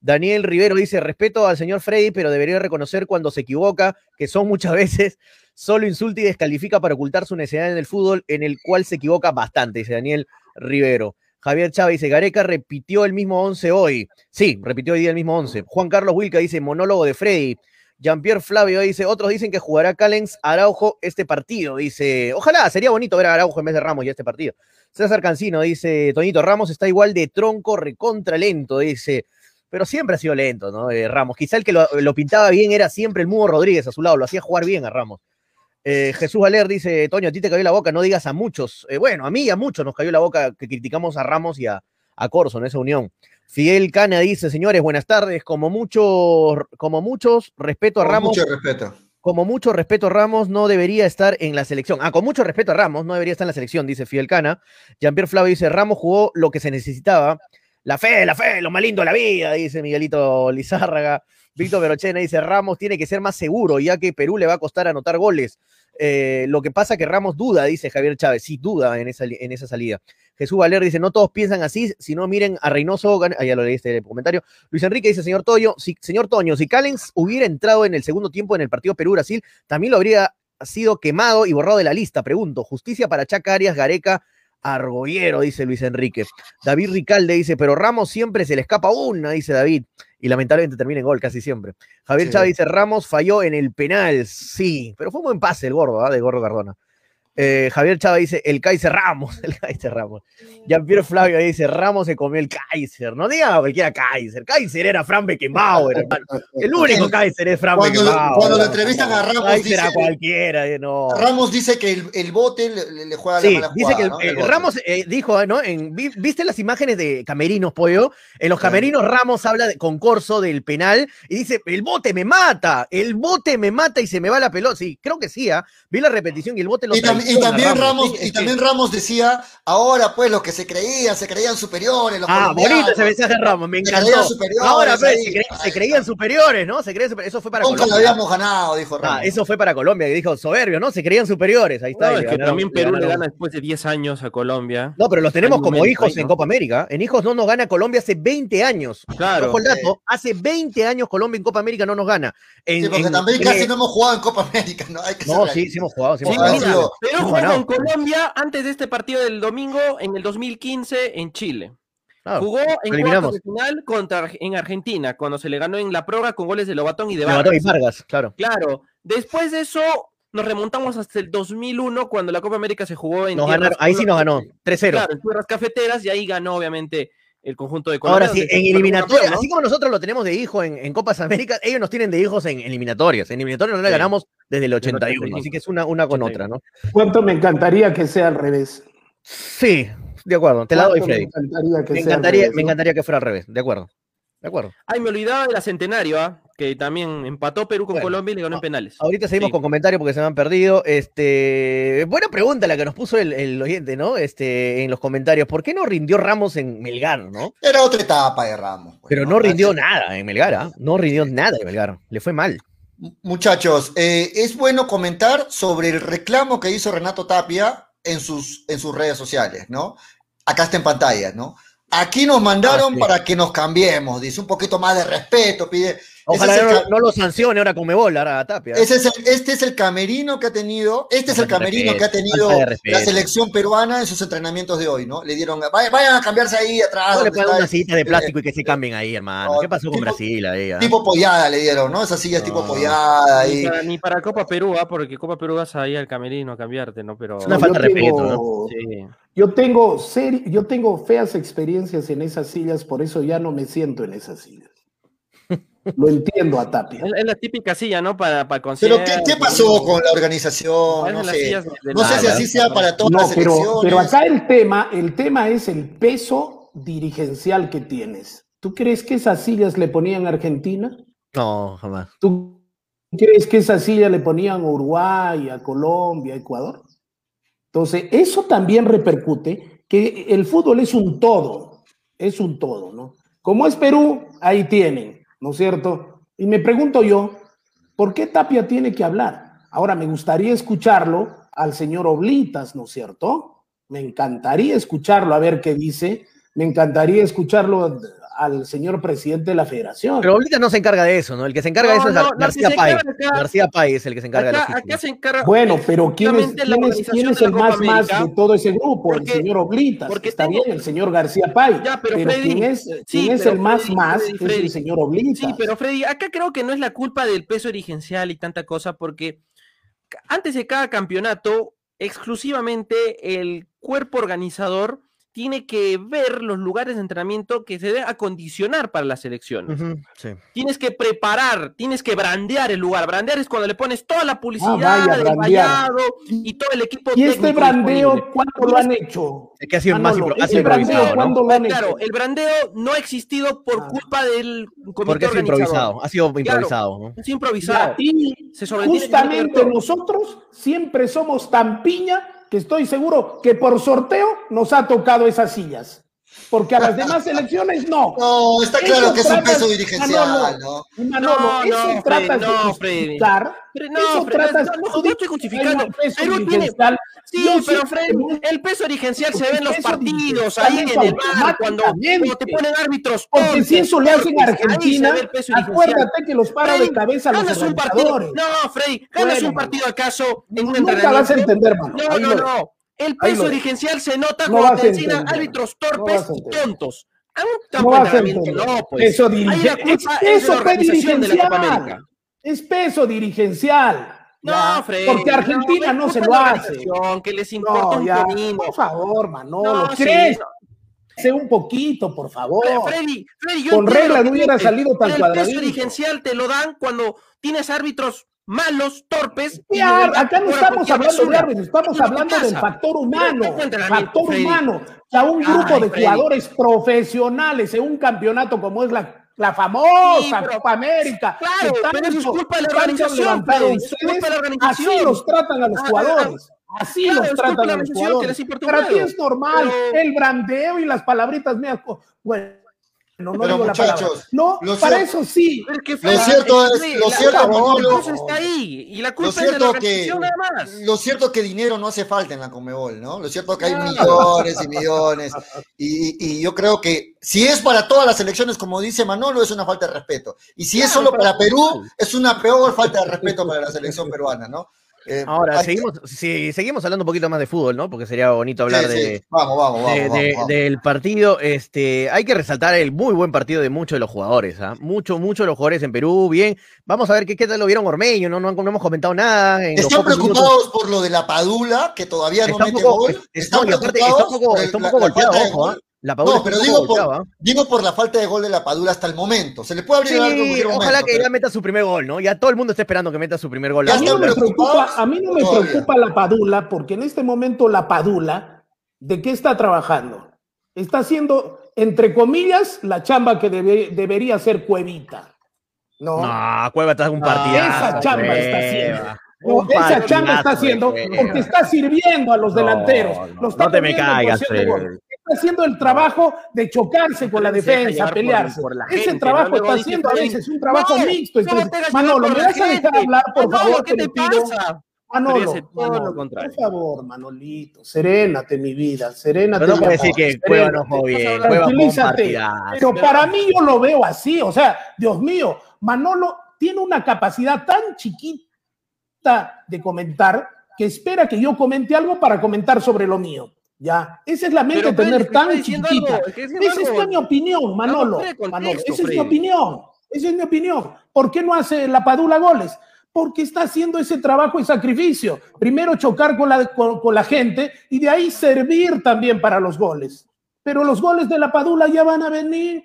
Daniel Rivero dice, respeto al señor Freddy, pero debería reconocer cuando se equivoca, que son muchas veces, solo insulta y descalifica para ocultar su necesidad en el fútbol, en el cual se equivoca bastante, dice Daniel Rivero. Javier Chávez dice, Gareca repitió el mismo 11 hoy. Sí, repitió hoy día el mismo 11. Juan Carlos Wilca dice, monólogo de Freddy. Jean-Pierre Flavio dice, otros dicen que jugará Callens Araujo este partido. Dice, ojalá, sería bonito ver a Araujo en vez de Ramos ya este partido. César Cancino dice, Toñito Ramos está igual de tronco, recontra lento, dice, pero siempre ha sido lento, ¿no? Eh, Ramos. Quizá el que lo, lo pintaba bien era siempre el Mudo Rodríguez a su lado, lo hacía jugar bien a Ramos. Eh, Jesús Valer dice, Toño, a ti te cayó la boca, no digas a muchos. Eh, bueno, a mí y a muchos nos cayó la boca que criticamos a Ramos y a, a Corso en esa unión. Fidel Cana dice, señores, buenas tardes. Como muchos, como muchos, respeto a Ramos. mucho respeto. Como mucho respeto a Ramos, no debería estar en la selección. Ah, con mucho respeto a Ramos, no debería estar en la selección, dice Fidel Cana. Jean-Pierre Flavio dice, Ramos jugó lo que se necesitaba. La fe, la fe, lo más lindo de la vida, dice Miguelito Lizárraga. Víctor Verochena dice, Ramos tiene que ser más seguro, ya que Perú le va a costar anotar goles. Eh, lo que pasa que Ramos duda, dice Javier Chávez, sí duda en esa, en esa salida. Jesús Valer dice, no todos piensan así, si no miren a Reynoso, ah, ya lo leíste el comentario. Luis Enrique dice, señor Toño, si, señor Toño, si Callens hubiera entrado en el segundo tiempo en el partido Perú-Brasil, también lo habría sido quemado y borrado de la lista. Pregunto, justicia para Chaca Arias, Gareca, Argollero, dice Luis Enrique. David Ricalde dice, pero Ramos siempre se le escapa una, dice David. Y lamentablemente termina en gol casi siempre. Javier Sí. Chávez dice, Ramos falló en el penal. Sí, pero fue un buen pase el gordo, ¿ah? de Gordo Cardona. Eh, Javier Chávez dice, el Kaiser Ramos, el Kaiser Ramos. Jean-Pierre Flavio dice, Ramos se comió el Kaiser. No diga cualquiera Kaiser. Kaiser era Fran Beckenbauer, hermano. El único Kaiser es Fran Cuando, Beckenbauer. cuando lo entrevistan a Ramos, Kaiser dice, a cualquiera, eh, no. Ramos dice que el, el bote le, juega Sí, la mala dice que eh. Ramos eh, dijo, ¿no? En, ¿Viste las imágenes de camerinos, pollo? En los camerinos Ramos habla de, con Corso del penal y dice, el bote me mata, el bote me mata y se me va la pelota. Sí, creo que sí, ¿ah? Vi la repetición y el bote lo Y, también Ramos, y también que- Ramos decía, ahora pues los que se creían, se creían superiores, los Ah, bonito ese mensaje de Ramos, me se encantó. creían superiores Ahora, pues, ahí. se, cre- se creían superiores, ¿no? Se creían super- Eso fue para Nunca lo Colombia. habíamos ganado, dijo Ramos. Ah, eso fue para Colombia, que dijo soberbio, ¿no? Se creían superiores. Ahí está. No, y es le que ganaron- también Perú le gana después de 10 años a Colombia. No, pero los tenemos como momento hijos ahí, en ¿no? Copa América. En hijos no nos gana Colombia hace 20 años. Claro. Ojo el dato, hace 20 años Colombia en Copa América no nos gana. En- Sí, porque en- también en- casi no hemos jugado en Copa América, ¿no? Hay que No, sí, sí hemos jugado. Sí hemos jugado. Perú jugó con Colombia antes de este partido del domingo en el 2015 en Chile. Claro, Jugó en cuartos de final contra en Argentina, cuando se le ganó en la prórroga con goles de Lobatón y de Le mató a Vargas. Vargas, claro. Claro. Después de eso, nos remontamos hasta el 2001, cuando la Copa América se jugó en Nos tierras ganaron, ahí sí nos ganó. 3-0. Claro, en tierras cafeteras, y ahí ganó, obviamente, el conjunto de Ahora Colombia. sí, donde en eliminatorias, así como nosotros lo tenemos de hijo en, en Copas Américas, ellos nos tienen de hijos en eliminatorias. En eliminatorias no le Sí. ganamos desde el 81, 85. así que es una, una con otra, ¿no? ¿Cuánto me encantaría que sea al revés? Sí, de acuerdo, te la doy, ¿Cuánto Freddy. Me encantaría que Me sea al encantaría, revés, me no? encantaría que fuera al revés, de acuerdo. De acuerdo. Ay, me olvidaba de la Centenario, ¿ah? Que también empató Perú con Bueno, Colombia y le ganó en penales. Ahorita seguimos Sí. con comentarios porque se me han perdido. Este, buena pregunta la que nos puso el, el oyente, ¿no? Este, en los comentarios. ¿Por qué no rindió Ramos en Melgar, no? Era otra etapa de Ramos. pues, Pero no rindió nada en Melgar, ¿ah? No rindió nada en Melgar. Le fue mal. Muchachos, eh, es bueno comentar sobre el reclamo que hizo Renato Tapia en sus, en sus redes sociales, ¿no? Acá está en pantalla, ¿no? Aquí nos mandaron Ah, sí. para que nos cambiemos, dice un poquito más de respeto, pide. Ojalá es no, no lo sancione ahora con Mebol, ahora a Tapia. ese es el- este es el camerino que ha tenido, este es el camerino que ha tenido la selección peruana en sus entrenamientos de hoy, ¿no? Le dieron, vayan, vayan a cambiarse ahí atrás. No le una sillita de plástico y que se cambien ahí, hermano. No, ¿Qué pasó con tipo- Brasil ahí? ah? Tipo pollada le dieron, ¿no? Esas sillas tipo No. pollada Ni para, ni para Copa Perú, ¿ah? porque Copa Perú vas ahí al camerino a cambiarte, ¿no? Pero Es una No, falta de respeto, tengo- sí. Yo tengo, seri- yo tengo feas experiencias en esas sillas, por eso ya no me siento en esas sillas. Lo entiendo a Tapia. Es, es la típica silla, ¿no? Para, para Pero, ¿qué, pasó con la organización? No las sé. No sé si así sea para todas No, las pero, elecciones. pero acá el tema, el tema es el peso dirigencial que tienes. ¿Tú crees que esas sillas le ponían a Argentina? No, jamás. ¿Tú crees que esas sillas le ponían a Uruguay, a Colombia, a Ecuador? Entonces, eso también repercute que el fútbol es un todo, es un todo, ¿no? Como es Perú, ahí tienen, ¿no es cierto? Y me pregunto yo, ¿por qué Tapia tiene que hablar? Ahora, me gustaría escucharlo al señor Oblitas, ¿no es cierto? Me encantaría escucharlo, a ver qué dice. Me encantaría escucharlo al señor presidente de la federación. Pero ahorita no se encarga de eso, ¿no? El que se encarga de eso es no, Gar- no, García acá- García Pay es el que se encarga de Acá, los acá se encarga. Bueno, pero ¿quién es, quién es- quién es de el más más de todo ese grupo? Porque- el señor Oblitas. porque está tengo- bien, el señor García Pay. Ya, pero Freddy, ¿quién es, sí, quién es pero el más Freddy, más? Freddy, es el señor Oblitas. Sí, pero Freddy, acá creo que no es la culpa del peso dirigencial y tanta cosa, porque antes de cada campeonato, exclusivamente el cuerpo organizador tiene que ver los lugares de entrenamiento que se deben acondicionar para la selección. Sí. Tienes que preparar, tienes que brandear el lugar. Brandear es cuando le pones toda la publicidad, Ah, vaya, vallado y todo el equipo ¿Y este técnico brandeo cuándo lo han hecho? Es que ha sido más ha brandeo, improvisado, ¿no? ¿cuándo lo han Claro, hecho? el brandeo no ha existido por Ah. culpa del comité Porque es organizador. improvisado. Ha sido improvisado, ¿no? Es improvisado. Y justamente nosotros siempre somos tan piña que estoy seguro que por sorteo nos ha tocado esas sillas. Porque a las demás selecciones no. No, está claro Eso que es un peso dirigencial, Manolo, ¿no? Manolo, No, eso no, tratas Freddy, no, de justificar. No, eso Freddy, tratas no, no, no estoy justificando. Perú tiene-. Sí, pero sí Fred, el peso dirigencial se Porque ve en los partidos, ahí en el bar, cuando, cuando te ponen árbitros Porque si torpes, eso le hacen a torpes, ahí se Argentina, ve el peso dirigencial. acuérdate que los para de cabeza a los ganas un partido. No, Freddy, ganas Bueno, un partido acaso en un Nunca vas a entrenamiento. entender, mano. No, no, no. El peso dirigencial se nota No cuando te enseñan árbitros torpes y tontos. No pues. La dirigencial. Es peso dirigencial. Es peso dirigencial. No, ya, Freddy. Porque Argentina no, se lo hace. Que les importa un ya. Por favor, Manolo. No. un poquito, por favor. Freddy, Freddy, yo Con reglas no hubiera salido tan pero El peso dirigencial te lo dan cuando tienes árbitros malos, torpes. y Ya, acá no estamos hablando de árbitros, estamos hablando del factor humano. Factor Freddy. humano. Que a un grupo Ay, de Freddy. jugadores profesionales en un campeonato como es la, la famosa Sí, Copa América. Claro, pero eso es culpa de la organización, es culpa de la organización. Así los tratan a los Ah, jugadores. Así claro, los es culpa tratan a los jugadores. Para ti es normal Pero- el brandeo y las palabritas mías. Bueno, no Pero, digo la palabra. muchachos, No, lo para cierto- eso sí. Lo cierto es- lo la- cierto, la- Manolo, la cosa está ahí y la Lo culpa es de la que nada más. lo cierto que dinero no hace falta en la Conmebol, ¿no? Lo cierto que hay millones y millones y, y yo creo que si es para todas las elecciones, como dice Manolo, es una falta de respeto. Y si es solo para Perú, es una peor falta de respeto para la selección peruana, ¿no? Eh, Ahora, hay- seguimos, sí, seguimos hablando un poquito más de fútbol, ¿no? Porque sería bonito hablar sí, de, Vamos, vamos, vamos, de- vamos, de- vamos. del partido. Este, hay que resaltar el muy buen partido de muchos de los jugadores, ¿ah? Mucho, mucho de los jugadores en Perú, bien. Vamos a ver qué, qué tal lo vieron Ormeño, no, no, no hemos comentado nada. En Están minutos. preocupados por lo de la Padula, que todavía no Está mete poco, gol. es- es- Están no, y aparte preocupados está un poco, está un poco golpeado, ojo, gol. ¿Ah? La Padula No, pero digo por, golpeado, ¿ah? digo por la falta de gol de la Padula hasta el momento. Se le puede abrir en Sí, cualquier ojalá momento, que pero- ya meta su primer gol, ¿no? Ya todo el mundo está esperando que meta su primer gol. A mí, no me preocupa, a mí no me todavía. preocupa la Padula, porque en este momento la Padula, ¿de qué está trabajando? Está haciendo, entre comillas, la chamba que debe- debería ser Cuevita. No, No, Cueva está un partidazo. esa chamba está haciendo. Esa chamba está haciendo porque está sirviendo a los delanteros. no, Lo está no te me caigas, Fred. Está haciendo el trabajo de chocarse con la defensa, por- pelearse. por la Ese gente, trabajo ¿no? Luego está haciendo a veces un trabajo no, mixto. Entonces, Manolo, ¿me vas a dejar hablar, por Manolo, favor? ¿qué te te pido? pasa? Manolo, lo contrario. por favor, Manolito, serénate mi vida, serénate. Pero no mi puede decir que Cueva no jugó bien. Tranquilízate. Pero para mí yo lo veo así, o sea, Dios mío, Manolo tiene una capacidad tan chiquita de comentar que espera que yo comente algo para comentar sobre lo mío. Ya, esa es la mente de tener tan chiquitita. algo, es que está diciendo Esa algo. es mi opinión, Manolo. contexto, esa es mi opinión. Esa es mi opinión. ¿Por qué no hace la Padula goles? Porque está haciendo ese trabajo y sacrificio. Primero chocar con la, con, con la gente y de ahí servir también para los goles. Pero los goles de la Padula ya van a venir.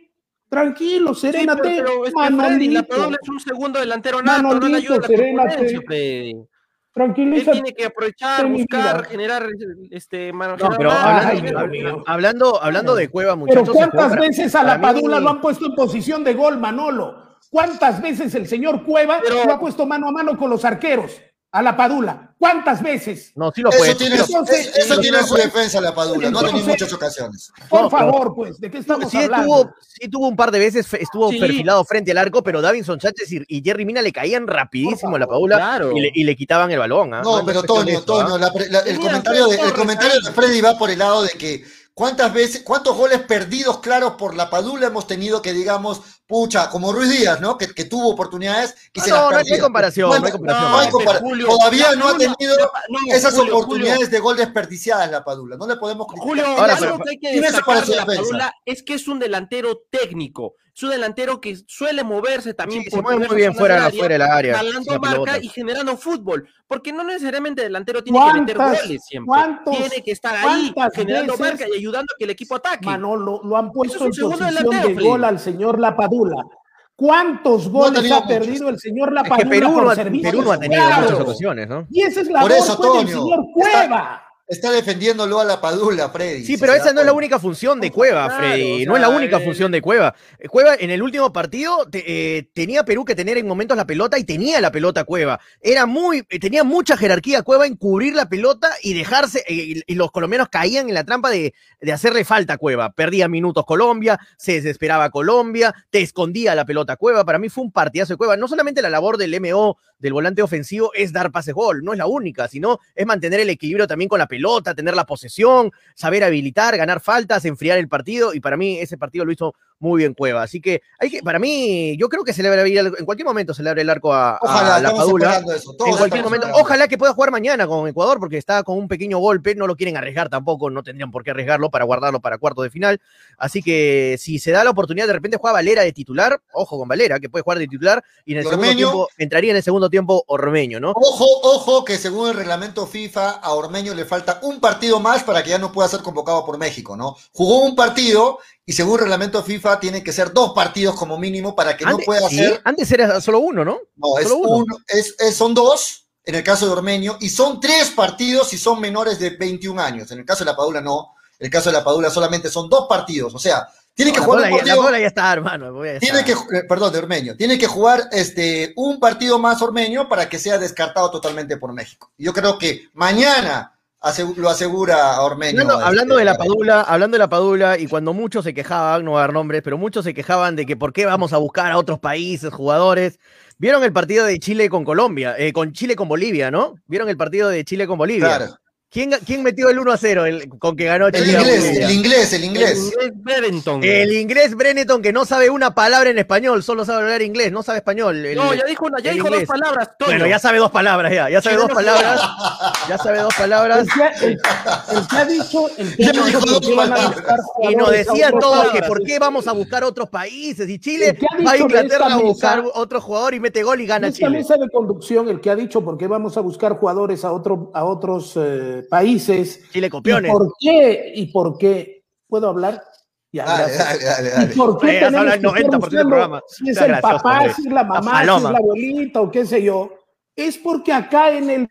Tranquilo, Sí, serénate. pero, pero es que Freddy, la. Padula es un segundo delantero nato, no le ayuda a la serénate. Freddy. Él tiene que aprovechar, buscar, generar, este, No, generar pero Ay, hablando, hablando, hablando de Cueva, Pero muchachos. se ¿cuántas juega- veces a la mí- Padula lo han puesto en posición de gol, Manolo? ¿Cuántas veces el señor Cueva Pero- lo ha puesto mano a mano con los arqueros? A la Padula. ¿Cuántas veces? No, sí lo Eso puede. tiene, Entonces, eso, eso tiene en su defensa la Padula, no ha tenido muchas ocasiones. Por favor, pues, ¿de qué estamos Sí hablando? tuvo, sí tuvo un par de veces, estuvo Sí. perfilado frente al arco, pero Davinson Sánchez y, y Jerry Mina le caían rapidísimo a la Claro. y, le, y le quitaban el balón. ¿ah? No, pero Toño, ¿ah? Toño, la- el comentario de, el comentario de Freddy va por el lado de que cuántas veces, cuántos goles perdidos claros por la Padula hemos tenido que digamos, pucha, como Ruiz Díaz, ¿no? Que, que tuvo oportunidades y Ah, se no, las no hay- no hay perdía. comparación, no hay ¿Cuántas- comparación. no hay No, compara- Julio, Todavía no ha tenido no, esas Julio, oportunidades de gol desperdiciadas la Padula. No le podemos criticar. Julio, Ahora, algo pero- que hay que destacar de la defensa. Padula es que es un delantero técnico, es un delantero que suele moverse también Sí, se por mueve muy bien fuera, del área, fuera del área. jalando la marca pelota. y generando fútbol, porque no necesariamente el delantero tiene que meter ¿Cuántas- goles siempre, cuántos- tiene que estar ahí generando veces- marca y ayudando a que el equipo ataque. Manolo, lo han puesto en un segundo posición delantero, de gol al señor Lapadula. ¿Cuántos goles tenido ha muchos. perdido el señor Es Lapadula que Perú por no, Perú no ha tenido muchas ocasiones, ¿no? Y esa es la eso, pues, del señor Cueva. está defendiéndolo a la Padula, Freddy. Sí, si pero esa no es la única función de Cueva, Claro, Freddy. o no es la única eh, función de Cueva. Cueva en el último partido te- eh, tenía Perú que tener en momentos la pelota y tenía la pelota Cueva. Era muy, eh, tenía mucha jerarquía Cueva en cubrir la pelota y dejarse, eh, y, y los colombianos caían en la trampa de, de hacerle falta a Cueva. Perdía minutos Colombia, se desesperaba Colombia, te escondía la pelota Cueva. Para mí fue un partidazo de Cueva. No solamente la labor del MO, del volante ofensivo, es dar pases gol, no es la única, sino es mantener el equilibrio también con la pelota, tener la posesión, saber habilitar, ganar faltas, enfriar el partido, y para mí ese partido lo hizo muy bien Cueva. Así que hay que, para mí, yo creo que se le abre el- en cualquier momento se le abre el arco a, a la Padula. eso. En cualquier momento, esperando. ojalá que pueda jugar mañana con Ecuador, porque está con un pequeño golpe, no lo quieren arriesgar tampoco, no tendrían por qué arriesgarlo para guardarlo para cuarto de final. Así que si se da la oportunidad, de repente juega Valera de titular, ojo con Valera, que puede jugar de titular, y en el ¿Y segundo tiempo, entraría en el segundo tiempo Ormeño, ¿no? Ojo, ojo, que según el reglamento FIFA, a Ormeño le falta un partido más para que ya no pueda ser convocado por México, ¿no? Jugó un partido y según el reglamento FIFA tiene que ser dos partidos como mínimo para que no pueda sí, ser. antes era solo uno, ¿no? No, es uno. uno, es, es- son dos en el caso de Ormeño y son tres partidos si son menores de 21 años. En el caso de la Padula no. En el caso de la Padula solamente son dos partidos. O sea, tiene que la, jugar un partido. ya está, hermano. voy a Tiene que, eh, perdón, de Ormeño, tiene que jugar este, un partido más Ormeño para que sea descartado totalmente por México. Yo creo que mañana asegu- lo asegura Ormeño. Hablando, este, hablando de la. Padula, hablando de la Padula, y cuando muchos se quejaban, no voy a dar nombres, pero muchos se quejaban de que por qué vamos a buscar a otros países, jugadores. ¿Vieron el partido de Chile con Colombia? Eh, con Chile con Bolivia, ¿no? ¿Vieron el partido de Chile con Bolivia? Claro. ¿Quién, quién metió el 1 a 0 el- con que ganó El Chile? a inglés, el inglés, el El inglés. inglés Berenton. El inglés Brenneton, que no sabe una palabra en español, solo sabe hablar inglés, no sabe español. El- no, ya dijo, una, ya el dijo dos inglés. palabras. Toño. Bueno, ya sabe dos palabras, ya. Ya sabe dos palabras. Ya sabe dos palabras. El que, el- el que ha dicho, el que Ya ha dicho dijo dos van a palabras. buscar Y nos decían todos que por qué vamos a buscar otros países. Y Chile El va a Inglaterra a buscar mesa- otro jugador y mete gol y gana En esta Chile. mesa de conducción, el que ha dicho por qué vamos a buscar jugadores a, otro, a otros eh, países. Chile ¿Y copiones. por qué? ¿Y por qué? ¿Puedo hablar? Ya, Dale, gracias. dale, dale, ¿Y por qué Eh, tenemos el que estar 90% del programa. Si es el gracioso, papá, hombre. si es la mamá, si es la abuelita o qué sé yo. Es porque acá en el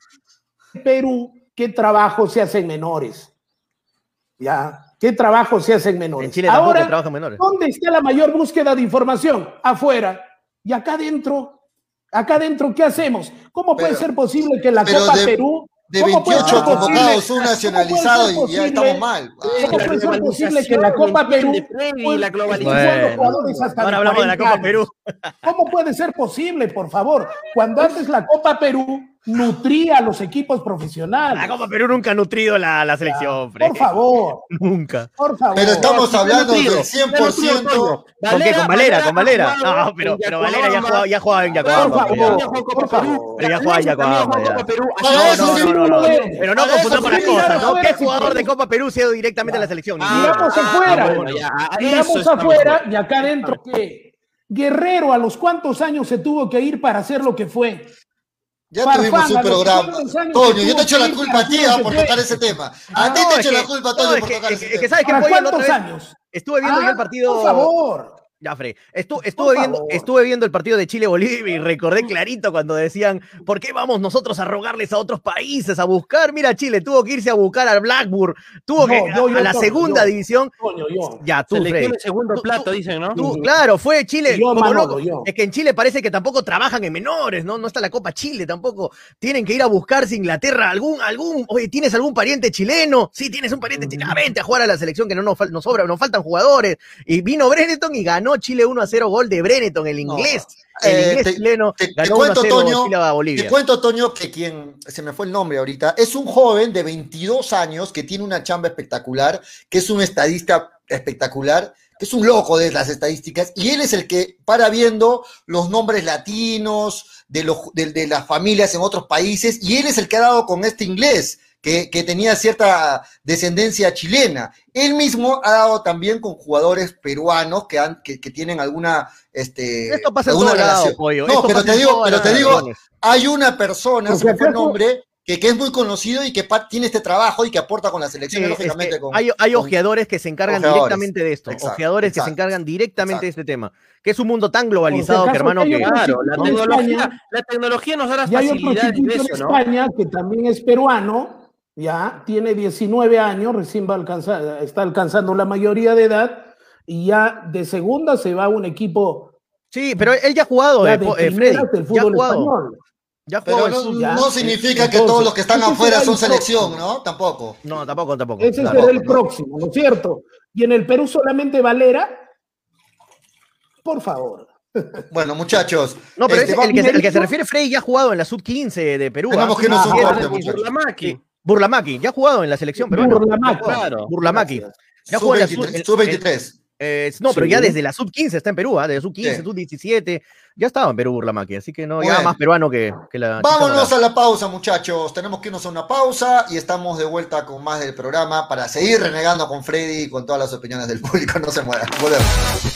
Perú, ¿qué trabajo se hacen menores? Ya, ¿qué trabajo se hacen menores? En Chile Ahora, trabajan menores. ¿Dónde está la mayor búsqueda de información? Afuera. Y acá adentro, acá adentro, ¿qué hacemos? ¿Cómo puede ser posible que la Copa de- Perú... De ¿cómo puede 28 ser posible- convocados, un nacionalizado y ya estamos mal. ¿Cómo puede ser posible que la Copa Perú... pues, La globalización. Ahora hablamos de la 40 Copa? Perú. ¿Cómo puede ser posible, por favor? Cuando antes la Copa Perú nutría a los equipos profesionales. La Copa Perú nunca ha nutrido la, la selección, Fred. Por favor, Nunca. por favor. Pero estamos hablando del está nutrido, 100%. Toño. ¿Con qué? ¿Con Valera? ¿Con Valera? No, pero, en pero Valera ya jugaba, ya jugaba en Por Yacuabamba. favor, por Perú. favor. Pero ya juega en Yacuabamba, No, no, no, no. Pero no confundamos las cosas, ¿no? ¿Qué jugador de Copa Perú se ha ido directamente a la selección? Ah. Miramos ah, afuera. bueno, ya, ah, eso Miramos afuera y acá adentro que Guerrero a los cuántos años se tuvo que ir para hacer lo que fue. Ya Farfán, tuvimos un programa. 40 años Toño, yo te echo la culpa a ti ah, por tocar ese tema. A ti te echo la culpa, Toño, por tocar es ese que- es que tema. sabes que ¿Para fue el cuántos otro años? Estuve viendo yo el Ah, partido. Por favor. Ya, Fre, estu- estuve, viendo, estuve viendo el partido de Chile-Bolivia y recordé clarito cuando decían, ¿por qué vamos nosotros a rogarles a otros países a buscar? Mira, Chile tuvo que irse a buscar al Blackburn, tuvo No, que yo- a, yo, a la segunda yo. división. Coño, yo. Ya, tú, Selección Freddy. de segundo Tú- plato, tú- dicen, ¿no? Tú, claro, fue Chile Yo, como Manolo, loco. yo. Es que en Chile parece que tampoco trabajan en menores, ¿no? No está la Copa Chile tampoco. Tienen que ir a buscarse Inglaterra algún, algún, oye, ¿tienes algún pariente chileno? Sí, tienes un pariente chileno. Ah, vente a jugar a la selección que no nos, nos sobra, nos faltan jugadores. Y vino Brenneton y ganó Chile 1 a 0 gol de Brenneton, el inglés. el Eh, inglés te- chileno Te, te ganó 1 a cuento, 0 Toño, Chile a Bolivia. te cuento, Toño, que quien, se me fue el nombre ahorita, es un joven de 22 años que tiene una chamba espectacular, que es un estadista espectacular, que es un loco de las estadísticas, y él es el que para viendo los nombres latinos de, los, de, de las familias en otros países, y él es el que ha dado con este inglés. Que, que tenía cierta descendencia chilena. Él mismo ha dado también con jugadores peruanos que, han, que, que tienen alguna este, Esto pasa en alguna todo lado, relación. pollo. No, Esto pero pasa te en digo, pero te digo, hay una persona, se me fue el acaso- nombre, que, que es muy conocido y que tiene este trabajo y que aporta con la selección, Sí, lógicamente. es que con, hay, hay con- ojeadores que se encargan ojeadores. directamente de esto. Exacto, ojeadores que se exacto, encargan directamente de exacto. este tema. Que es un mundo tan globalizado, que hermano, que. Claro, la en tecnología, España, la tecnología nos da las Y hay otro facilidades de en eso, ¿no? España que también es peruano, ya tiene 19 años, recién va a alcanzar, está alcanzando la mayoría de edad y ya de segunda se va a un equipo Sí, pero él ya ha jugado, ya eh, de eh, Freddy, del ya ha fútbol jugado. español. Ya ha Pero no, ya. no significa que Entonces, todos los que están afuera son el selección. ¿no? Tampoco. No, tampoco, tampoco. Ese Claro. será el próximo, ¿no es cierto? Y en el Perú solamente Valera. Por favor. Bueno, muchachos. No, pero este, el, que, se- el que se Merito. refiere Freddy ya ha jugado en la sub-15 de Perú. Tengamos ¿ah? que irnos a un Sí, corte, sí, muchachos. Burlamaqui, ya ha jugado en la selección peruana. Burlamaqui. Claro. Burlamaqui. Ya jugó en la sub- Sub-23. en- Sub-23. Eh, no, pero Sí. ya desde la sub-15 está en Perú, ¿ah? desde sub-15, Sí. sub-17, ya estaba en Perú Burlamaqui, así que no, ya Bueno. más peruano que, que la. Vámonos a la pausa, muchachos. Tenemos que irnos a una pausa y estamos de vuelta con más del programa para seguir renegando con Freddy y con todas las opiniones del público. No se muevan. Volvemos.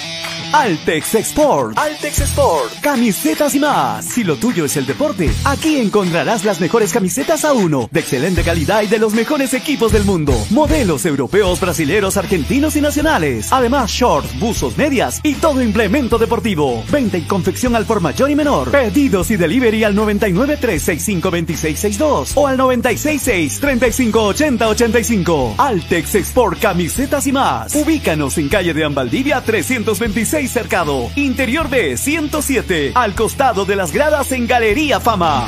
Altex Export. Altex Export. Camisetas y más. Si lo tuyo es el deporte, aquí encontrarás las mejores camisetas a uno, de excelente calidad y de los mejores equipos del mundo. Modelos europeos, brasileros, argentinos y nacionales. Además, shorts, buzos, medias y todo implemento deportivo. Venta y confección al por mayor y menor. Pedidos y delivery al 99 365 2662 o al 966 3580 85. Altex Export Camisetas y más. Ubícanos en calle de Ambaldivia 326 Cercado, Interior B 107, al costado de las gradas en Galería Fama.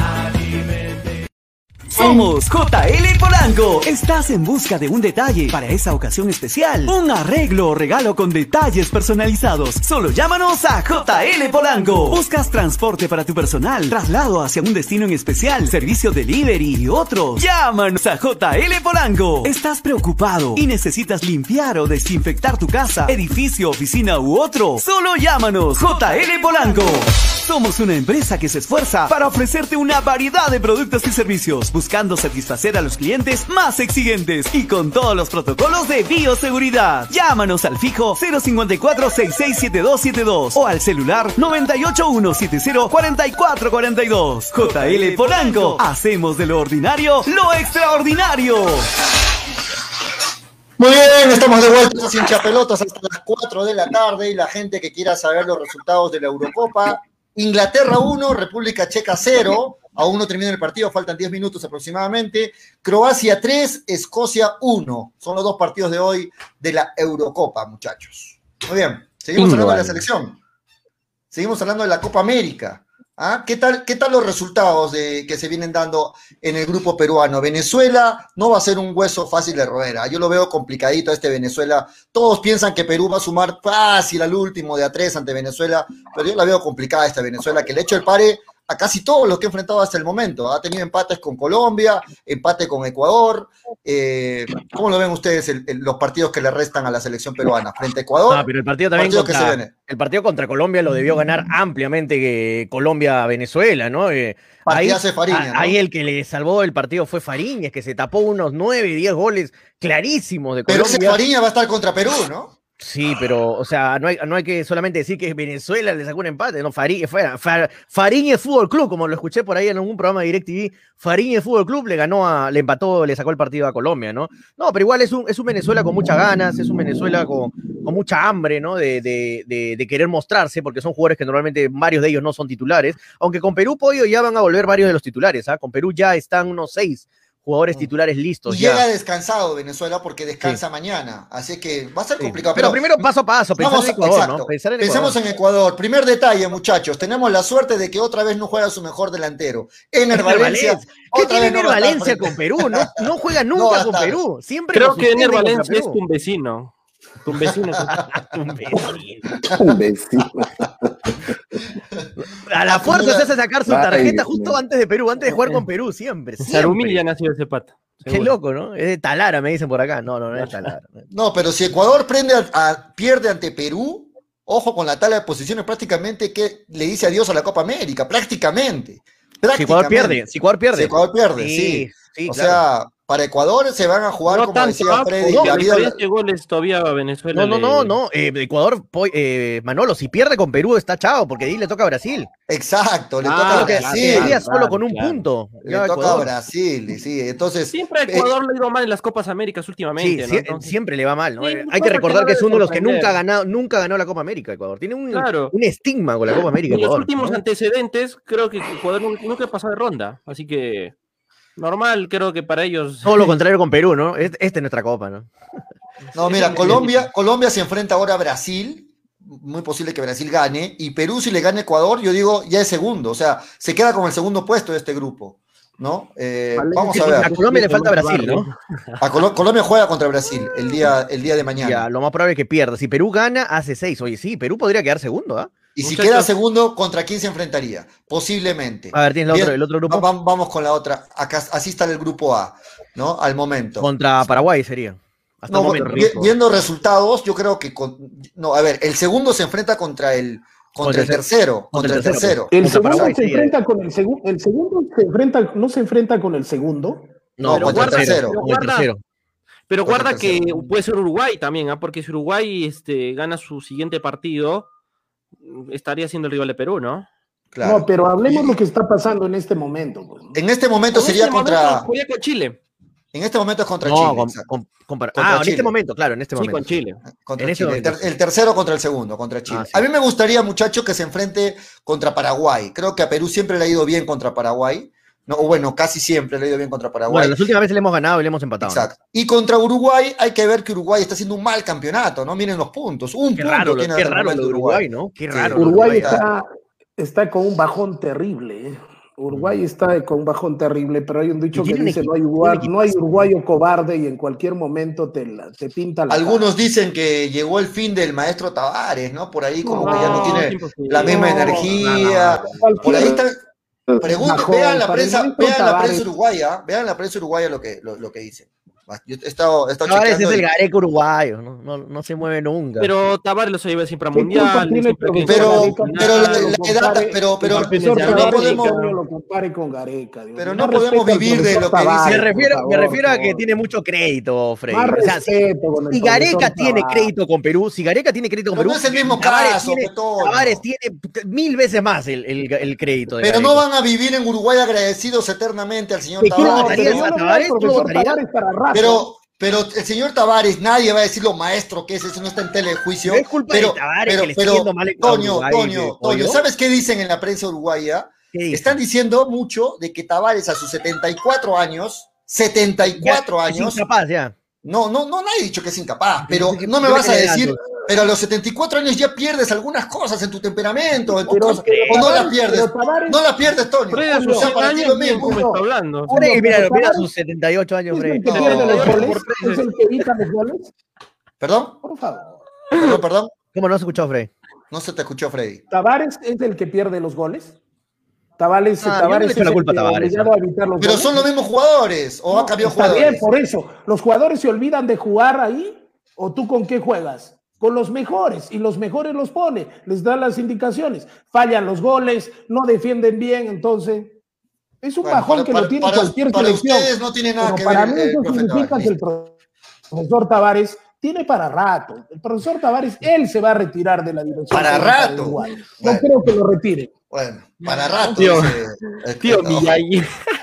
Somos JL Polanco. Estás en busca de un detalle para esa ocasión especial. Un arreglo o regalo con detalles personalizados. Solo llámanos a JL Polanco. Buscas transporte para tu personal, traslado hacia un destino en especial, servicio delivery y otros. Llámanos a JL Polanco. ¿Estás preocupado y necesitas limpiar o desinfectar tu casa, edificio, oficina u otro? Solo llámanos JL Polanco. Somos una empresa que se esfuerza para ofrecerte una variedad de productos y servicios, buscando satisfacer a los clientes más exigentes y con todos los protocolos de bioseguridad. Llámanos al fijo 054-667272 o al celular 981704442. JL Polanco, hacemos de lo ordinario lo extraordinario. Muy bien, estamos de vuelta sin chapelotas hasta las 4 de la tarde y la gente que quiera saber los resultados de la Eurocopa. Inglaterra 1, República Checa 0. Aún no termina el partido, faltan 10 minutos aproximadamente. Croacia 3, Escocia 1. Son los dos partidos de hoy de la Eurocopa, muchachos. Muy bien, seguimos hablando de la selección. Seguimos hablando de la Copa América. ¿Ah? ¿Qué, tal, ¿Qué tal los resultados de, que se vienen dando en el grupo peruano? Venezuela no va a ser un hueso fácil de roer. ¿ah? Yo lo veo complicadito a este Venezuela. Todos piensan que Perú va a sumar fácil al último de a tres ante Venezuela, pero yo la veo complicada esta Venezuela, que le hecho el pare a casi todos los que ha enfrentado hasta el momento. Ha tenido empates con Colombia, empate con Ecuador. Eh, ¿Cómo lo ven ustedes el- el- los partidos que le restan a la selección peruana? Frente a Ecuador. No, pero el partido también partido que se contra, viene. el partido contra Colombia lo debió ganar ampliamente que Colombia-Venezuela, ¿no? Eh, ahí, ahí el que le salvó el partido fue Fariñas, que se tapó unos 9, 10 goles clarísimos de Pero Colombia. ese Fariña va a estar contra Perú, ¿no? Sí, pero, o sea, no hay, no hay que solamente decir que Venezuela le sacó un empate, no, Fari, Fariñez Fútbol Club, como lo escuché por ahí en algún programa de DirecTV, Fariñez Fútbol Club le ganó a, le empató, le sacó el partido a Colombia, ¿no? No, pero igual es un, es un Venezuela con muchas ganas, es un Venezuela con, con mucha hambre, ¿no? De, de, de, de querer mostrarse, porque son jugadores que normalmente varios de ellos no son titulares, aunque con Perú, Pollo, ya van a volver varios de los titulares, ¿ah? Con Perú ya están unos seis jugadores titulares listos. Y ya. llega descansado Venezuela porque descansa mañana. Así que va a ser complicado. Pero primero paso a paso, pensar Vamos, en Ecuador, exacto. ¿no? Pensar en Pensemos Ecuador. en Ecuador. Primer detalle, muchachos. Tenemos la suerte de que otra vez no juega su mejor delantero. Ener Valencia. Valencia. ¿Qué otra tiene no Ener Valencia con Perú? No, no juega nunca con. Perú. Siempre Creo que Ener Valencia es tu vecino. Tu vecino. Un vecino. Un vecino. A la fuerza se hace sacar su tarjeta justo antes de Perú, antes de jugar con Perú, siempre. Sarumil siempre. ya nació ese pata. Qué loco, ¿no? Es de Talara, me dicen por acá. No, no, no es Talara. No, pero si Ecuador prende a- a- pierde ante Perú, ojo con la tabla de posiciones, prácticamente que le dice adiós a la Copa América, prácticamente. Si Ecuador pierde, si Ecuador pierde. Si Ecuador pierde, sí. Sí, sí, o claro. sea, para Ecuador se van a jugar, No como tanto, decía. Freddy, No, la vida- diferencia de goles todavía a Venezuela. No, no, no, no. eh, Ecuador, eh, Manolo, si pierde con Perú está chao, porque ahí le toca a Brasil. Exacto, le Ah, toca a Brasil. sería claro, solo con un claro. punto. Le toca a. Brasil, y sí. Entonces, Siempre a eh, Ecuador le ha ido mal en las Copas Américas Sí, últimamente. ¿no? sí, Entonces, siempre le va mal, ¿no? Sí, Eh, Hay que recordar que es uno de los que nunca ha ganado, nunca ganó la Copa América, Ecuador. Tiene un, Claro. un estigma con la Copa América, En los últimos ¿no? antecedentes, creo que Ecuador nu- nunca ha pasado de ronda. Así que normal, creo que para ellos. Todo lo contrario con Perú, ¿no? Es- Esta es nuestra Copa, ¿no? no, mira, Colombia, Colombia se enfrenta ahora a Brasil. Muy posible que Brasil gane. Y Perú, si le gana a Ecuador, yo digo, ya es segundo. O sea, se queda con el segundo puesto de este grupo. ¿No? Eh, vamos a A ver. Colombia le falta Brasil, ¿no? A Colo- Colombia juega contra Brasil el día, el día de mañana. Ya, lo más probable es que pierda. Si Perú gana, hace seis. Oye, sí, Perú podría quedar segundo, ¿ah? Y si queda segundo, ¿contra quién se enfrentaría? Posiblemente. A ver, tienes otro, el otro grupo. va- va- vamos con la otra. Acá, así está el grupo A, ¿no? Al momento. Contra Paraguay sería. Hasta No, el momento. vi- viendo resultados, yo creo que con- no, a ver, el segundo se enfrenta contra el contra, Contra el tercero, contra el tercero. El segundo Paraguay se enfrenta con el segundo. El segundo se enfrenta, no se enfrenta con el segundo. No, Pero contra el guarda- tercero. el guarda- tercero. Pero guarda el que puede ser Uruguay también, ¿ah? porque si Uruguay este, gana su siguiente partido, estaría siendo el rival de Perú, ¿no? Claro. No, pero hablemos lo que está pasando en este momento. pues. En este momento En sería este contra. momento jugaría con Chile. En este momento es contra No, Chile. con- exacto. con- con Par- Contra Ah, en Chile. este momento, claro, en este Sí, momento. con Chile. Contra en este Chile. El, ter- el tercero contra el segundo, contra Chile. Ah, sí. A mí me gustaría, muchachos, que se enfrente contra Paraguay. Creo que a Perú siempre le ha ido bien contra Paraguay. No, o bueno, casi siempre le ha ido bien contra Paraguay. Bueno, las últimas veces le hemos ganado y le hemos empatado. Exacto. Y contra Uruguay hay que ver que Uruguay está haciendo un mal campeonato, ¿no? Miren los puntos. Un Qué punto raro, tiene qué raro lo de Uruguay, ¿no? Qué raro. de Uruguay está- está, con un bajón terrible. ¿eh? Uruguay está con un bajón terrible, pero hay un dicho que dice: no hay, uruguay- tienen no hay uruguayo cobarde y en cualquier momento te, la- te pinta la. Algunos dicen que llegó el fin del maestro Tavares, ¿no? Por ahí como que ya no tiene la misma No, energía. Por ahí está. Pregunten, bajón. vean la prensa, vean la prensa uruguaya, vean la prensa uruguaya lo que, lo, lo que dice. Yo he estado, he estado Tavares es el y- Gareca uruguayo, no, no, no se mueve nunca. Pero Tavares los lleva siempre a ¿Qué culpa mundial. siempre Pero, pero la, Lo la edad, compare- pero, pero, profesor pero no podemos, lo compare con Gareca. Dios pero no podemos vivir de lo que Tavares, dice. me refiero, por me favor, refiero a que favor. tiene mucho crédito, Freddy. O sea, si, si Gareca tiene Tavares. crédito con Perú, si Gareca tiene crédito con Pero Perú, no es el mismo Tavares caso, tiene, Toño. Tavares tiene mil veces más el, el, el crédito. De Pero Gareca. no van a vivir en Uruguay agradecidos eternamente al señor ¿De quién lo Tavares. Tavares? ¿Tú lo para. Pero, pero el señor Tavares, nadie va a decir lo maestro que es, eso no está en telejuicio. Es culpa pero, de Tavares pero, que le pero, yendo mal Toño, Uruguay, Toño, Toño. ¿sabes qué dicen en la prensa uruguaya? Están diciendo mucho de que Tavares a sus 74 años, 74 Ya, es años, incapaz, ya. no, no, no, nadie ha dicho que es incapaz, pero no me vas a decir, pero a los 74 años ya pierdes algunas cosas en tu temperamento, en Pero- cosas, pero o no las pierdes, Tavares- no las pierdes, Toño. O sea, 100 para ti lo ¿quién mismo. cómo está hablando? Mira, sus 78 años, ¿Es Freddy. el que No, pierde los por goles? ¿Es el que evita los goles? ¿Perdón? Por favor. Perdón, perdón. ¿Cómo no se escuchó, Freddy? No se te escuchó, Freddy. ¿Tavares es el que pierde los goles? Tavares, Ah, no Tavares es la el culpa Tavares, obligado ¿no? a evitar los Pero goles. son los mismos jugadores, o No, ha cambiado está jugadores. bien, por eso. ¿Los jugadores se olvidan de jugar ahí? ¿O tú con qué juegas? Con los mejores, y los mejores los pone, les da las indicaciones. Fallan los goles, no defienden bien, entonces es un Bueno, bajón para- que para- lo tiene para- cualquier para selección. ustedes no tiene nada Pero que para ver, mí eh, eso significa Tavares. que el profesor Tavares tiene para rato. El profesor Tavares, él se va a retirar de la dirección. Para rato. No creo que lo retire. Bueno, para rato. Tío, dice el- Tío el- Miyagi.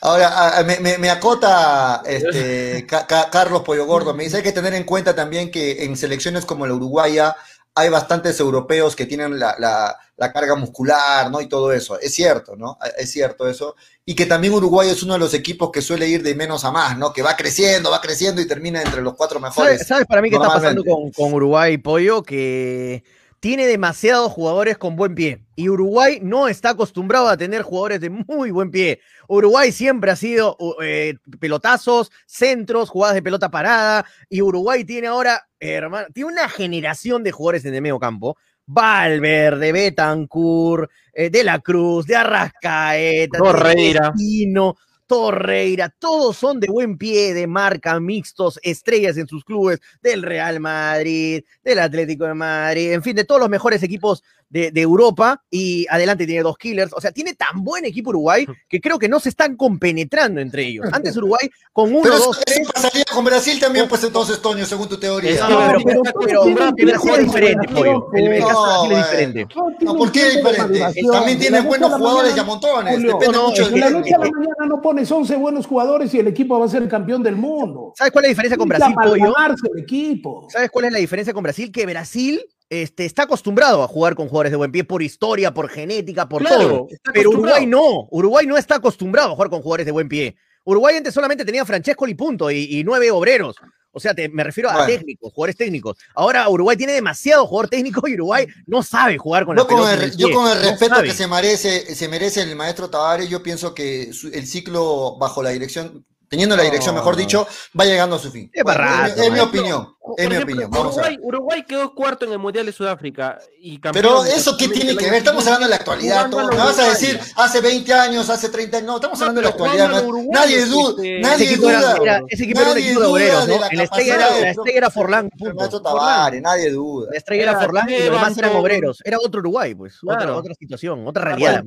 Ahora, me, me- me acota este, Ca- Ca- Carlos Pollo Gordo. Me dice hay que tener en cuenta también que en selecciones como la Uruguaya hay bastantes europeos que tienen la, la- la carga muscular, ¿no? Y todo eso. Es cierto, ¿no? Es cierto eso. Y que también Uruguay es uno de los equipos que suele ir de menos a más, ¿no? Que va creciendo, va creciendo y termina entre los cuatro mejores. ¿Sabes, sabes para mí qué está pasando con, con Uruguay, Pollo? Que tiene demasiados jugadores con buen pie. Y Uruguay no está acostumbrado a tener jugadores de muy buen pie. Uruguay siempre ha sido eh, pelotazos, centros, jugadas de pelota parada. Y Uruguay tiene ahora, eh, hermano, tiene una generación de jugadores en el medio campo. Valverde, Betancourt, eh, De la Cruz, de Arrascaeta, Torreira. Tino, Torreira, todos son de buen pie, de marca, mixtos, estrellas en sus clubes, del Real Madrid, del Atlético de Madrid, en fin, de todos los mejores equipos de, de Europa. Y adelante tiene dos killers. O sea, tiene tan buen equipo Uruguay que creo que no se están compenetrando entre ellos. Antes Uruguay con uno, Pero eso, dos, eso tres. pasaría con Brasil también, pues entonces, Toño, según tu teoría. Eso, No, pero, pero- pero, pero- pero, pero- el Brasil es diferente, pollo. El, el caso de No, Brasil es diferente. No, ¿por qué es diferente? También tiene buenos jugadores y a montones. Julio, Depende no, no, mucho del la noche a la mañana no pones 11 buenos jugadores y el equipo va a ser el campeón del mundo. ¿Sabes cuál es la diferencia con Brasil, pollo? amalgamarse el equipo. ¿Sabes cuál es la diferencia con Brasil? Que Brasil este, está acostumbrado a jugar con jugadores de buen pie por historia, por genética, por Claro, todo. Pero. Uruguay no. Uruguay no está acostumbrado a jugar con jugadores de buen pie. Uruguay antes solamente tenía Francesco y punto y, y nueve obreros. O sea, te- me refiero a técnicos, jugadores técnicos. Ahora Uruguay tiene demasiado jugador técnico y Uruguay no sabe jugar con Yo la con, el, yo con el No respeto sabe. que se merece, se merece el maestro Tavares, yo pienso que su- el ciclo bajo la dirección, teniendo la dirección, mejor dicho, va llegando a su fin. Es Bueno, barato, es, mi- es mi maestro. opinión, es mi ejemplo, opinión. Vamos a ver. Uruguay, Uruguay quedó cuarto en el Mundial de Sudáfrica. Y campeón Pero eso qué tiene que ver, estamos hablando de la actualidad. todo. Me vas a decir hace 20 años, hace 30 años, no, estamos hablando de la actualidad. nadie duda, nadie duda. ese equipo era un Nadie equipo de obreros, de ¿no? la La estrella era, la de- estrella era Forlán. Tavares, nadie duda. La estrella era Forlán y los demás eran obreros. Era otro Uruguay, pues. Otra, situación, otra realidad.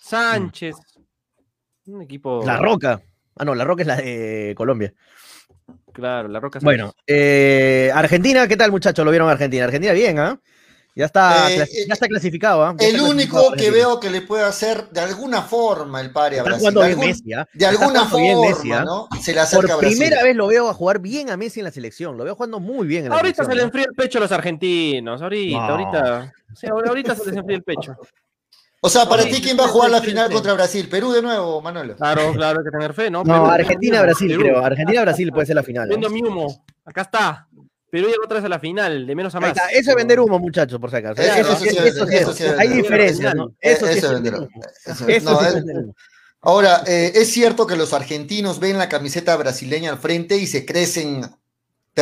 Sánchez. Un equipo. La Roca. Ah, no, La Roca es la de Colombia. Claro, la Roca. Bueno, eh, Argentina, ¿qué tal, muchachos? ¿Lo vieron Argentina? Argentina bien, ¿ah? Ya está, Eh, eh, ya está clasificado, ¿ah? Ya El está único clasificado que Argentina. veo que le puede hacer de alguna forma el pare a Está Brasil. jugando De, bien algún- Messi, ¿ah? de Está alguna forma, Messi, ¿ah? ¿no? Se le acerca Por a Brasil. primera vez lo veo a jugar bien a Messi en la selección. Lo veo jugando muy bien en la Ahorita se le ¿ah? enfría el pecho a los argentinos. Ahorita, No. ahorita. Sí, ahorita se les enfría el pecho. O sea, para Sí, ti, ¿quién va a jugar la final contra Brasil? Perú de nuevo, Manolo. Claro, claro, hay que tener fe, ¿no? No, Argentina-Brasil, creo. Argentina-Brasil puede ser la final. Vendo mi humo. Acá está. Perú llega otra vez a la final, de menos a Ahí más. está. Eso es vender humo, muchachos, por si acaso. Eso- Eso, eso sí- sí es eso sí Hay diferencias, ¿no? Eh, Eso sí es vender humo. Eso- Eso sí es es- vender humo. Ahora, eh, es cierto que los argentinos ven la camiseta brasileña al frente y se crecen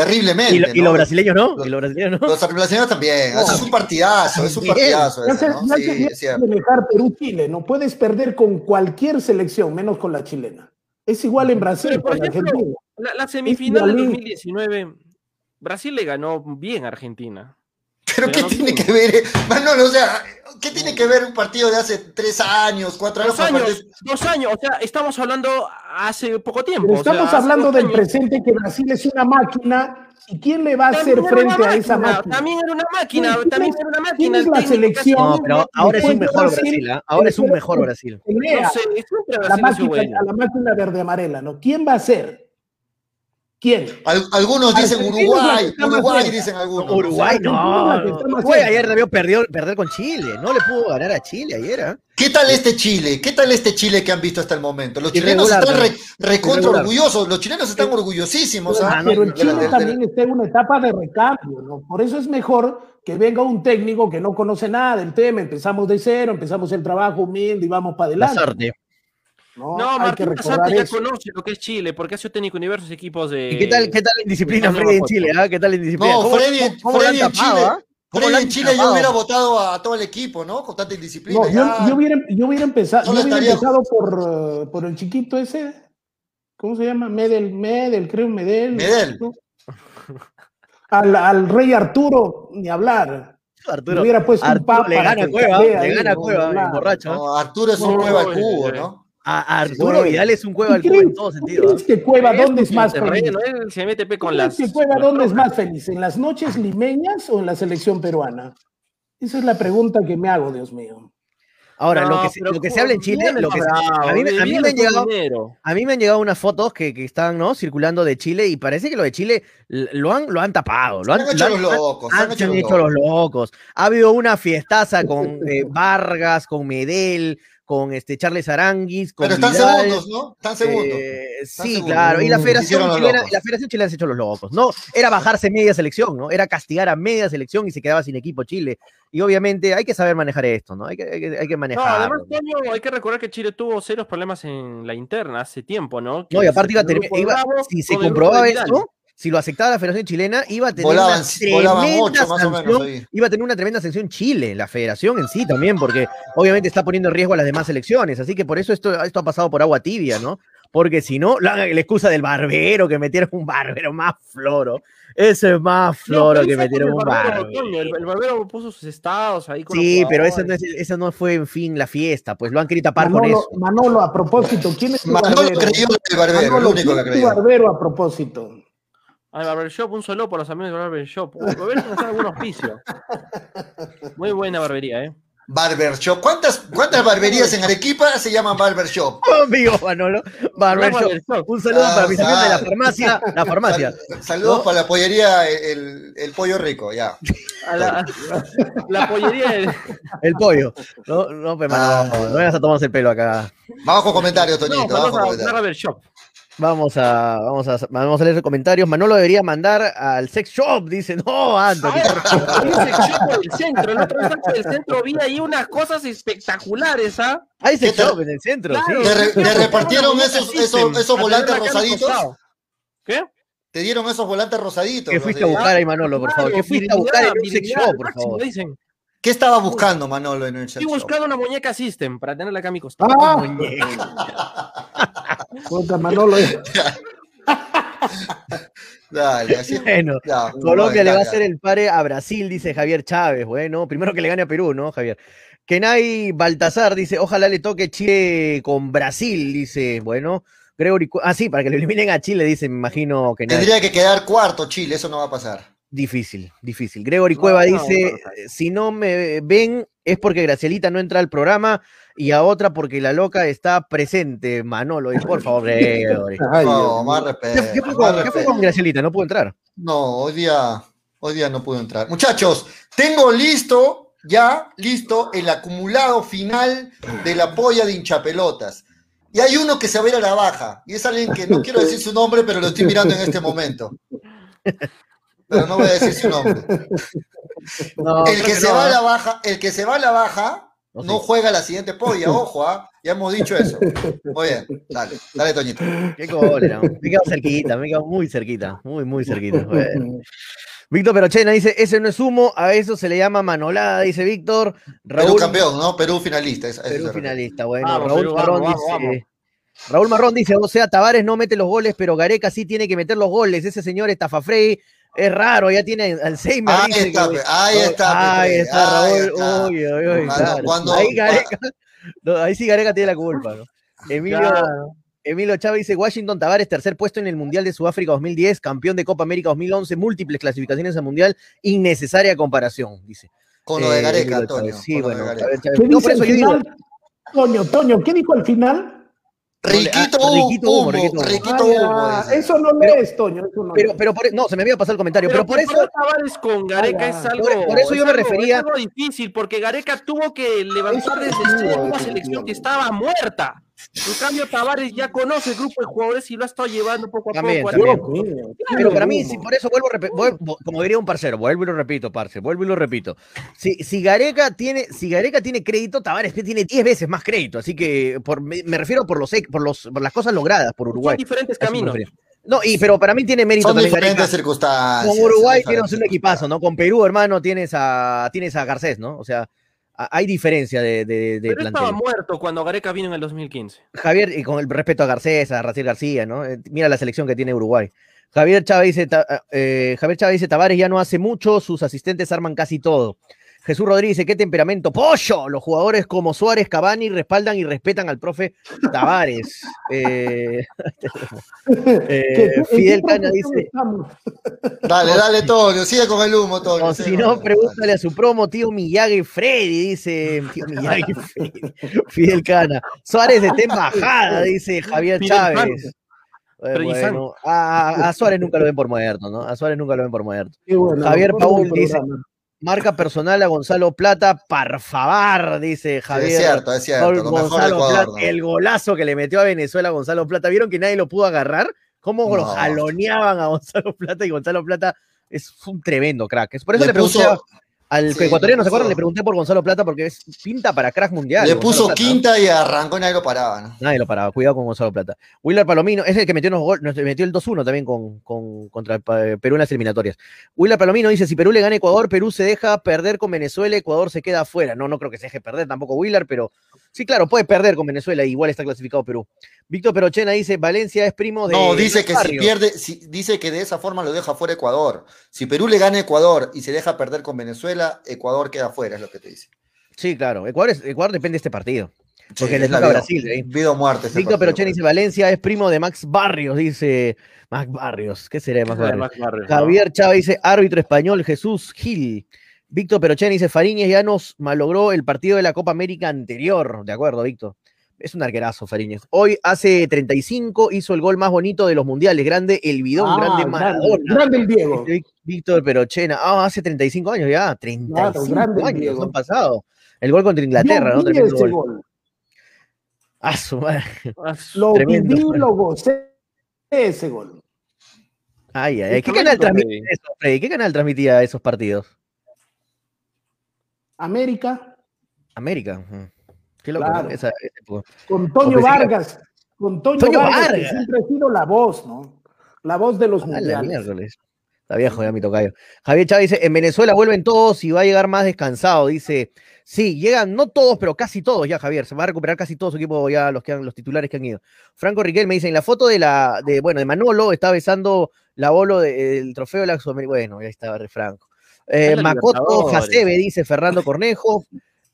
terriblemente. ¿Y, lo- y ¿no? los brasileños no? Los- ¿Y los brasileños no? Los brasileños también. No. Eso es un partidazo, es un Bien. partidazo. Ese, ¿no? Sí, es cierto. Perú-Chile, no puedes perder con cualquier selección, menos con la chilena. Es igual en Brasil Pero, por con ejemplo, Argentina. La, la semifinal igualito. 2019, Brasil le ganó bien a Argentina. Pero ¿qué tiene que ver? eh? Manolo, o sea, ¿qué tiene que ver un partido de hace tres años, cuatro años? Dos años, partidos- dos años, o sea, estamos hablando hace poco tiempo. Pero o sea, estamos hablando del años. presente que Brasil es una máquina. ¿Y quién le va a hacer También una frente a esa máquina, máquina? También era una máquina, ¿Quién también era una quién máquina. es la selección? No, pero ahora es un mejor Brasil, Brasil, ¿ah? Ahora es un mejor Brasil. No sé, la máquina, a la máquina verde amarela, ¿no? ¿Quién va a ser? ¿Quién? Al- algunos dicen Uruguay, Uruguay dicen algunos. Uruguay no. Uruguay ayer debió perder, perder con Chile. No le pudo ganar a Chile ayer. ¿ah? ¿Qué tal este Chile? ¿Qué tal este Chile que han visto hasta el momento? Los chilenos están re- recontra orgullosos, los chilenos están orgullosísimos. ¿ah? Pero el Chile de- de- también está en una etapa de recambio, ¿no? Por eso es mejor que venga un técnico que no conoce nada del tema, empezamos de cero, empezamos el trabajo humilde y vamos para adelante. No, No, Martín Lazarte ya eso. conoce lo que es Chile, porque ha sido técnico de diversos equipos de. ¿Y qué tal, qué tal la indisciplina España, Freddy en. Chile? ¿ah? ¿Qué tal la indisciplina? No, ¿Cómo- Freddy, en Chile, ah? ¿Cómo Freddy en Chile yo hubiera votado a todo el equipo, ¿no? Con tanta indisciplina. No, yo, ya. yo hubiera, yo hubiera empezado, yo hubiera estaría- empezado por, eh, por el chiquito ese, ¿cómo se llama? Medel, Medel, creo Medel. Medel. ¿no? Al, al rey Arturo, ni hablar. Arturo, Le hubiera puesto un Arturo papa le gana Cueva, le gana. Cueva, el borracho. No, Arturo es un cueva eh, cubo, eh. ¿no? A Arturo Sí. Vidal es un cueva al ¿Tú cubo en todo sentido. crees que Cueva dónde es más feliz? terreno, él se mete pe ¿Tú con crees las. que Cueva dónde es más feliz? ¿En las noches limeñas o en la selección peruana? Esa es la pregunta que me hago, Dios mío. Ahora, lo que, se, lo que se habla en Chile, lo que se- a mí, me- a mí Vidal me es han llegado, a mí me han llegado unas fotos que, que están ¿no? circulando de Chile y parece que lo de Chile lo han, lo han tapado. Lo Se han, han hecho lo los locos, han- han hecho se han los hecho los locos. Ha habido una fiestaza con eh, Vargas, con Medel, con este Charles Aranguis, con Pero están Vidal. segundos, ¿no? Están segundos. Eh, Están sí, segundos. claro. Y la Se Federación Chilena, la Federación Chilena se ha hecho los locos. No, era bajarse media selección, ¿no? Era castigar a media selección y se quedaba sin equipo Chile. Y obviamente hay que saber manejar esto, ¿no? Hay que, hay que, hay que No, manejarlo. además, Toño, hay que recordar que Chile tuvo serios problemas en la interna hace tiempo, ¿no? Que No, y aparte iba a el grupo termi- iba- Bravo si se comprobaba esto, si lo aceptaba la Federación Chilena, iba a tener Volaban- una tremenda ocho, más o menos, sanción, iba a tener una tremenda sanción Chile, la Federación en sí también, porque obviamente está poniendo en riesgo a las demás elecciones, así que por eso esto, esto ha pasado por agua tibia, ¿no? Porque si no, la, la excusa del barbero, que metieron un barbero más floro, ese es más floro que metieron un barbero, el, el barbero puso sus estados ahí con Sí, los pero eso no, es, eso no fue, en fin, la fiesta, pues lo han querido tapar con Manolo, eso. Manolo, a propósito, ¿quién es tu Manolo barbero? creyó en el barbero, Manolo, el único ¿quién que es tu creyó. barbero a propósito? Al Barbershop, un solo por los amigos de Barbershop. Barber nos da algún auspicio. Muy buena barbería, ¿eh? Barber Shop. ¿Cuántas, ¿Cuántas barberías en Arequipa se llaman Barber Shop? Amigo Manolo, Barber Hola, Shop. Barbershop. Un saludo Ah, para mis amigos de la sal- farmacia, la farmacia. Sal- saludos ¿No? para la pollería el, el pollo rico, ya. A la, la pollería de... El pollo. No, no, mano, no, no vayas a tomarse el pelo acá. Vamos con comentarios, No, Toñito. vamos con vamos a comentarios. Barbershop. Vamos a, vamos a, vamos a leer comentarios. Manolo debería mandar al sex shop, dice. No, Anthony. por favor. Ese shop por el centro, el otro día el centro vi ahí unas cosas espectaculares, ¿ah? Hay sex shop en el centro, Claro. sí. ¿Te, re- te Una repartieron esos, esos, esos volantes rosaditos? ¿Qué? ¿Te dieron esos volantes rosaditos? ¿Qué fuiste a buscar ahí, Manolo, por favor? ¿Qué fuiste a buscar en un sex shop, por favor? dicen. ¿Qué estaba buscando, Manolo, en el sex Estoy buscando una muñeca System para tenerla acá a mi costado. Ah, puta, Manolo. eh. Dale, así Bueno, Ya, Colombia le va a hacer el pare a Brasil, dice Javier Chávez. Bueno, primero que le gane a Perú, ¿no, Javier? Kenai Baltasar dice, ojalá le toque Chile con Brasil, dice, bueno, Gregory, ah, sí, para que lo eliminen a Chile, dice, me imagino que Tendría que quedar cuarto Chile, eso no va a pasar. Difícil, difícil. Gregory Cueva no, dice, no, no. si no me ven es porque Gracielita no entra al programa y a otra porque la loca está presente, Manolo. Y por favor, Gregory. Ay, No, más mío. ¿Qué, respeto. qué fue con, qué fue respeto. con Gracielita? No pudo entrar. No, hoy día, hoy día no pude entrar. Muchachos, tengo listo, ya listo, el acumulado final de la polla de hinchapelotas. Y hay uno que se va a ir a la baja. Y es alguien que no quiero decir su nombre, pero lo estoy mirando en este momento. Pero no voy a decir su nombre. No, el que, se no, va a ¿eh? la baja, el que se va a la baja, No, no sí. juega la siguiente polla, ojo, ¿ah? Ya hemos dicho eso. Muy bien, dale, dale, Toñito. Qué cólera. Me quedo cerquita, me quedo muy cerquita, muy, muy cerquita. Bueno. Víctor Perochena dice, ese no es humo, a eso se le llama manolada, dice Víctor. Perú Raúl campeón, ¿no? Perú finalista. es- Perú finalista, bueno. Vamos, Raúl Perú, vamos, dice, vamos, Raúl Marrón dice, o sea, Tavares no mete los goles, pero Gareca sí tiene que meter los goles. Ese señor Estafafrey es raro, ya tiene Alzheimer. Ahí dice está, que- ahí está, Ahí está, ahí Raúl. está. Uy, uy, uy, Cuando- claro. cuando- ahí, Gareca, no, ahí sí Gareca tiene la culpa, ¿no? Emilio, Claro. Emilio Chávez dice, Washington Tavares, tercer puesto en el Mundial de Sudáfrica 2010, campeón de Copa América 2011, múltiples clasificaciones al Mundial, innecesaria comparación, dice. Con lo de Eh, Gareca. Antonio. Sí, bueno, Gareca. Chávez, Chávez. ¿Qué No, dice por eso al yo digo, final? Toño, Toño, ¿qué dijo al final? Riquito, Ah, Riquito humo, Humo, Riquito Humo. Riquito Ah, Humo. Eso no lees, Toño. Eso no pero, pero por, no, se me había pasado el comentario, pero, por eso, Tavares con Gareca Ah, es algo. Por- por eso yo me refería- Es algo difícil, porque Gareca tuvo que levantar desde cero una selección que estaba muerta. En cambio, Tavares ya conoce el grupo de jugadores y lo ha estado llevando poco a También, poco. también. Mío, Pero para mí, si por eso vuelvo, vuelvo- como diría un parcero, vuelvo y lo repito, parce, vuelvo y lo repito. Si, si Gareca tiene, si Gareca tiene crédito, Tavares tiene 10 veces más crédito. Así que por, me, me refiero por los por los por las cosas logradas por Son Uruguay. diferentes eso me caminos. No, y pero para mí tiene mérito Son también diferentes Gareca. circunstancias. Con Uruguay son tienes un diferentes equipazo, ¿no? Con Perú, hermano, tienes a tienes a Garcés, ¿no? O sea, a- hay diferencia de, de, de Pero estaba plantel. muerto cuando Gareca vino en el 2015. Javier, y con el respeto a Garcés, a Raciel García, ¿no? Eh, Mira la selección que tiene Uruguay. Javier Chávez dice, Ta- eh, Javier Chávez dice, Tavares ya no hace mucho, sus asistentes arman casi todo. Jesús Rodríguez dice, qué temperamento, pollo. Los jugadores como Suárez, Cavani respaldan y respetan al profe Tavares. Eh, eh, ¿En qué Fidel profesión dice? Dale, dale, Toño, sigue con el humo, Toño. si no, pregúntale a su promo, tío Miyagi Freddy, dice tío Miyagi Freddy. Fidel Cana. Suárez está en bajada, dice Javier Chávez. Cana. Eh, bueno, a, a Suárez nunca lo ven por muerto, ¿no? A Suárez nunca lo ven por muerto. Bueno, Javier Paul dice, programa. Marca personal a Gonzalo Plata, por favor, dice Javier. es cierto, es cierto, mejor Gonzalo Ecuador, Plata, ¿no? el golazo que le metió a Venezuela a Gonzalo Plata. ¿Vieron que nadie lo pudo agarrar? ¿Cómo lo jaloneaban a Gonzalo Plata? Y Gonzalo Plata es un tremendo crack. Es Por eso Le le, puso- al sí, ecuatoriano, ¿se acuerdan? Le pregunté por Gonzalo Plata porque es pinta para crack mundial. Le puso Plata, ¿no? quinta y arrancó y nadie lo paraba, ¿no? Nadie lo paraba, cuidado con Gonzalo Plata. Willer Palomino, es el que metió, gol- el 2-1 también con, con- contra Pa- Perú en las eliminatorias. Willer Palomino dice, si Perú le gana a Ecuador, Perú se deja perder con Venezuela, Ecuador se queda afuera. No, no creo que se deje perder tampoco Willer, pero sí, claro, puede perder con Venezuela, igual está clasificado Perú. Víctor Perochena dice, Valencia es primo de... No, dice que si Barrios. pierde, si- dice que de esa forma lo deja fuera Ecuador. Si Perú le gana a Ecuador y se deja perder con Venezuela, Ecuador queda fuera, es lo que te dice. Sí, claro, Ecuador, es- Ecuador depende de este partido. Porque Sí, le toca vida- Brasil. ¿eh? Vida o muerte. Víctor partido, Perochena pues. dice, Valencia es primo de Max Barrios, dice Max Barrios. ¿Qué será de Max Barrios? Max Barrios, ¿no? Javier Chávez dice árbitro español Jesús Gil. Víctor Perochena dice Fariñez ya nos malogró el partido de la Copa América anterior. De acuerdo, Víctor. Es un arquerazo, Fariñez. Hoy hace 35 hizo el gol más bonito de los mundiales. Grande el bidón, Ah, grande Maradona. grande el Diego. Víctor Perochena. Ah, hace 35 años ya. 35 grande el años han pasado. El gol contra Inglaterra, Yo ¿no? Tremendo ese gol. gol. Ah, su madre. Lo Tremendo viví, lo gocé ese gol. Ay, ay, ay. ¿Qué canal transmitía eso, Freddy? ¿Qué canal transmitía esos partidos? América, América. ujú. Qué loco, Claro. Esa- esa con Toño Vargas. Con Toño, Toño Vargas, que siempre ha sido la voz, ¿no? La voz de los mundiales. Está viejo ya mi tocayo. Javier Chávez dice, en Venezuela vuelven todos y va a llegar más descansado. Dice, sí, llegan no todos, pero casi todos ya, Javier. Se va a recuperar casi todo su equipo ya, los, que han, los titulares que han ido. Franco Riquel me dice, en la foto de la, de, bueno, de Manolo, está besando la bolo de- del trofeo de la Sudamericana. Bueno, ya estaba re Franco. Eh, Macoto. Hasebe, dice Fernando Cornejo.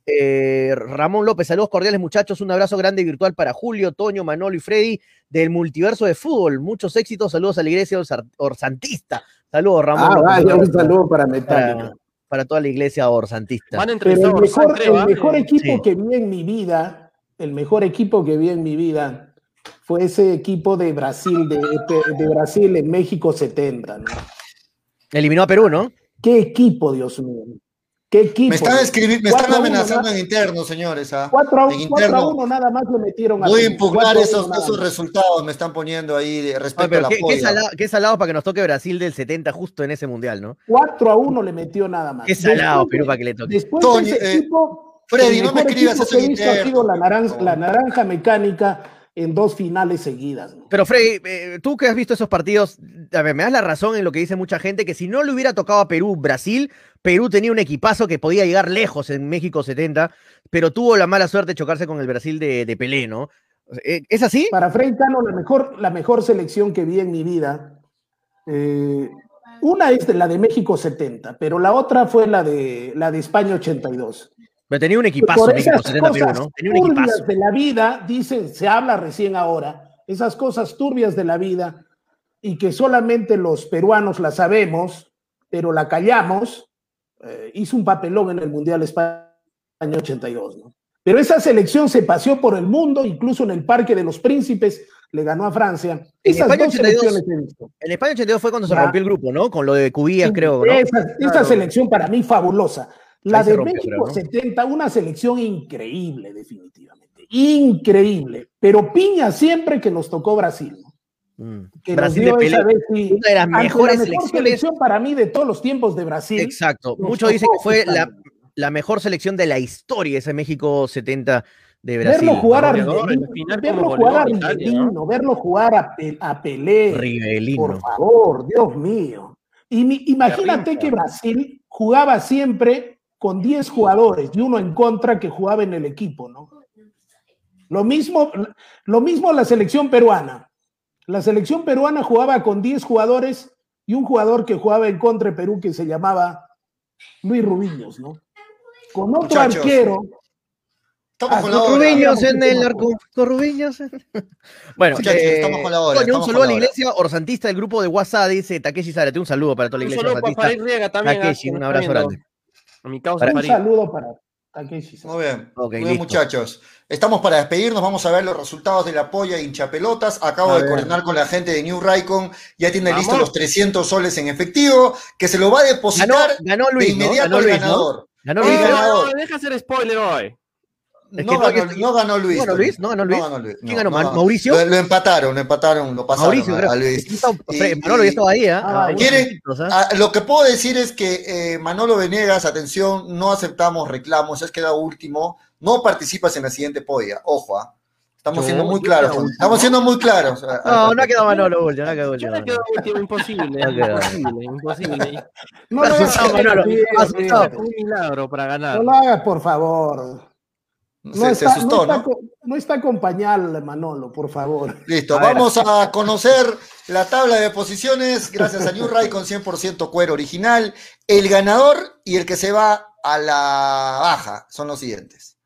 Eh, Ramón López, saludos cordiales muchachos, un abrazo grande y virtual para Julio, Toño, Manolo y Freddy del multiverso de fútbol. Muchos éxitos, saludos a la iglesia orsantista. Saludos, Ramón. Ah, López, vaya, un saludo para para, Metallica. para toda la iglesia orsantista. Van a Pero entrevistar el mejor, Orsán, creo, el mejor equipo Sí. que vi en mi vida, el mejor equipo que vi en mi vida fue ese equipo de Brasil, de, de Brasil en México 70, ¿no? Eliminó a Perú, ¿no? ¿Qué equipo, Dios mío? ¿Qué equipo? Me están, me están a amenazando en interno, señores. ¿ah? 4 a, En 1 4 a interno. 1 nada más le metieron a Voy a impugnar 4 a esos, 1 nada esos resultados, me están poniendo ahí de respecto a pero la qué, qué, salado, qué salado para que nos toque Brasil del 70 justo en ese mundial, ¿no? 4 a 1 le metió nada más. Qué salado, Después Perú, para que le toque. Después Tony, de ese eh, equipo, Freddy, el no me mejor escribas equipo eso en visto ha sido interno, la naranja, la naranja mecánica en dos finales seguidas. ¿no? Pero Freddy, eh, tú que has visto esos partidos, a ver, me das la razón en lo que dice mucha gente, que si no le hubiera tocado a Perú, Brasil, Perú tenía un equipazo que podía llegar lejos en México 70, pero tuvo la mala suerte de chocarse con el Brasil de, de Pelé, ¿no? Eh, ¿Es así? Para Freddy Cano, la mejor, la mejor selección que vi en mi vida. eh, una es de la de México 70, pero la otra fue la de, la de España 82. Pero tenía un equipazo Por México esas 70 Perú, cosas ¿no? Tenía un equipazo. turbias de la vida, dice, se habla recién ahora, esas cosas turbias de la vida y que solamente los peruanos la sabemos, pero la callamos, eh, hizo un papelón en el Mundial España 82, ¿no? Pero esa selección se paseó por el mundo, incluso en el Parque de los Príncipes, le ganó a Francia. En Esas España, dos 82, selecciones he visto. en España 82 fue cuando se rompió el grupo, ¿no? Con lo de Cubillas, creo, ¿no? Esa, Claro. selección para mí fabulosa. La de rompió, México creo, ¿no? 70, una selección increíble, definitivamente. Increíble. Pero piña siempre que nos tocó Brasil. ¿no? Mm. Que Brasil nos de dio esa Pelé. vez, sí, Una de las ante la mejores mejor selecciones. selección para mí de todos los tiempos de Brasil. Exacto. Muchos dicen que fue la, la mejor selección de la historia, ese México 70 de Brasil. Verlo jugar a final verlo jugar a goleó a Italia, ¿no? Rivelino, verlo jugar a, Pe- a Pelé, Rivelino. por favor, Dios mío. Y mi- imagínate que Brasil jugaba siempre con 10 jugadores y uno en contra que jugaba en el equipo, ¿no? Lo mismo, lo mismo la selección peruana. La selección peruana jugaba con 10 jugadores y un jugador que jugaba en contra de Perú que se llamaba Luis Rubiños, ¿no? Con otro Muchachos, arquero. Estamos Ah, con. Rubiños en el arco. Con Rubiños. bueno, Muchachos, eh, estamos con la hora, un saludo a la iglesia orsantista del grupo de WhatsApp, dice Takeshi Zárate. Un saludo para toda la Un iglesia saludo para Riega también. ah, Takeshi, que un abrazo grande. A mi causa Para- Un saludo para Takeshi. Muy bien. Muy bien, listo. muchachos. Estamos para despedirnos. Vamos a ver los resultados de la polla hinchapelotas. Acabo A de ver. coordinar con la gente de New Raycon. Ya tiene Vamos. listos los 300 soles en efectivo que se lo va a depositar ganó de Luis, ¿no? inmediato Ganó al Luis, ¿no? ganador. Ganó El Luis. No, ganador. no, deja hacer spoiler hoy. Es No que ganó, no, que- no ganó Luis. ¿No ganó Luis? ¿No ganó Luis? No ganó Luis. ¿Quién no, ganó? no ¿Ma- ¿Mauricio? Lo, lo empataron, lo empataron, lo pasaron Mauricio, a, a Luis. Y- Manolo ya estaba ahí, ¿ah? Ah, A ¿quieren- unos minutos, ¿ah? Ah, lo que puedo decir es que eh, Manolo Venegas, atención, no aceptamos reclamos, has quedado último, no participas en la siguiente podia, ojo, ah. estamos siendo muy claros, estamos siendo muy claros. ah, No, no ha quedado Manolo último, no ha quedado último. me quedo último, imposible. No imposible, imposible. No lo hagas, Manolo. Un milagro para ganar. No lo hagas, por favor. Se, No, se está, asustó, no, está ¿no? está con pañal, Manolo, por favor. Listo, A ver. vamos a conocer la tabla de posiciones gracias a New Ray con 100% cuero original. El ganador y el que se va a la baja son los siguientes.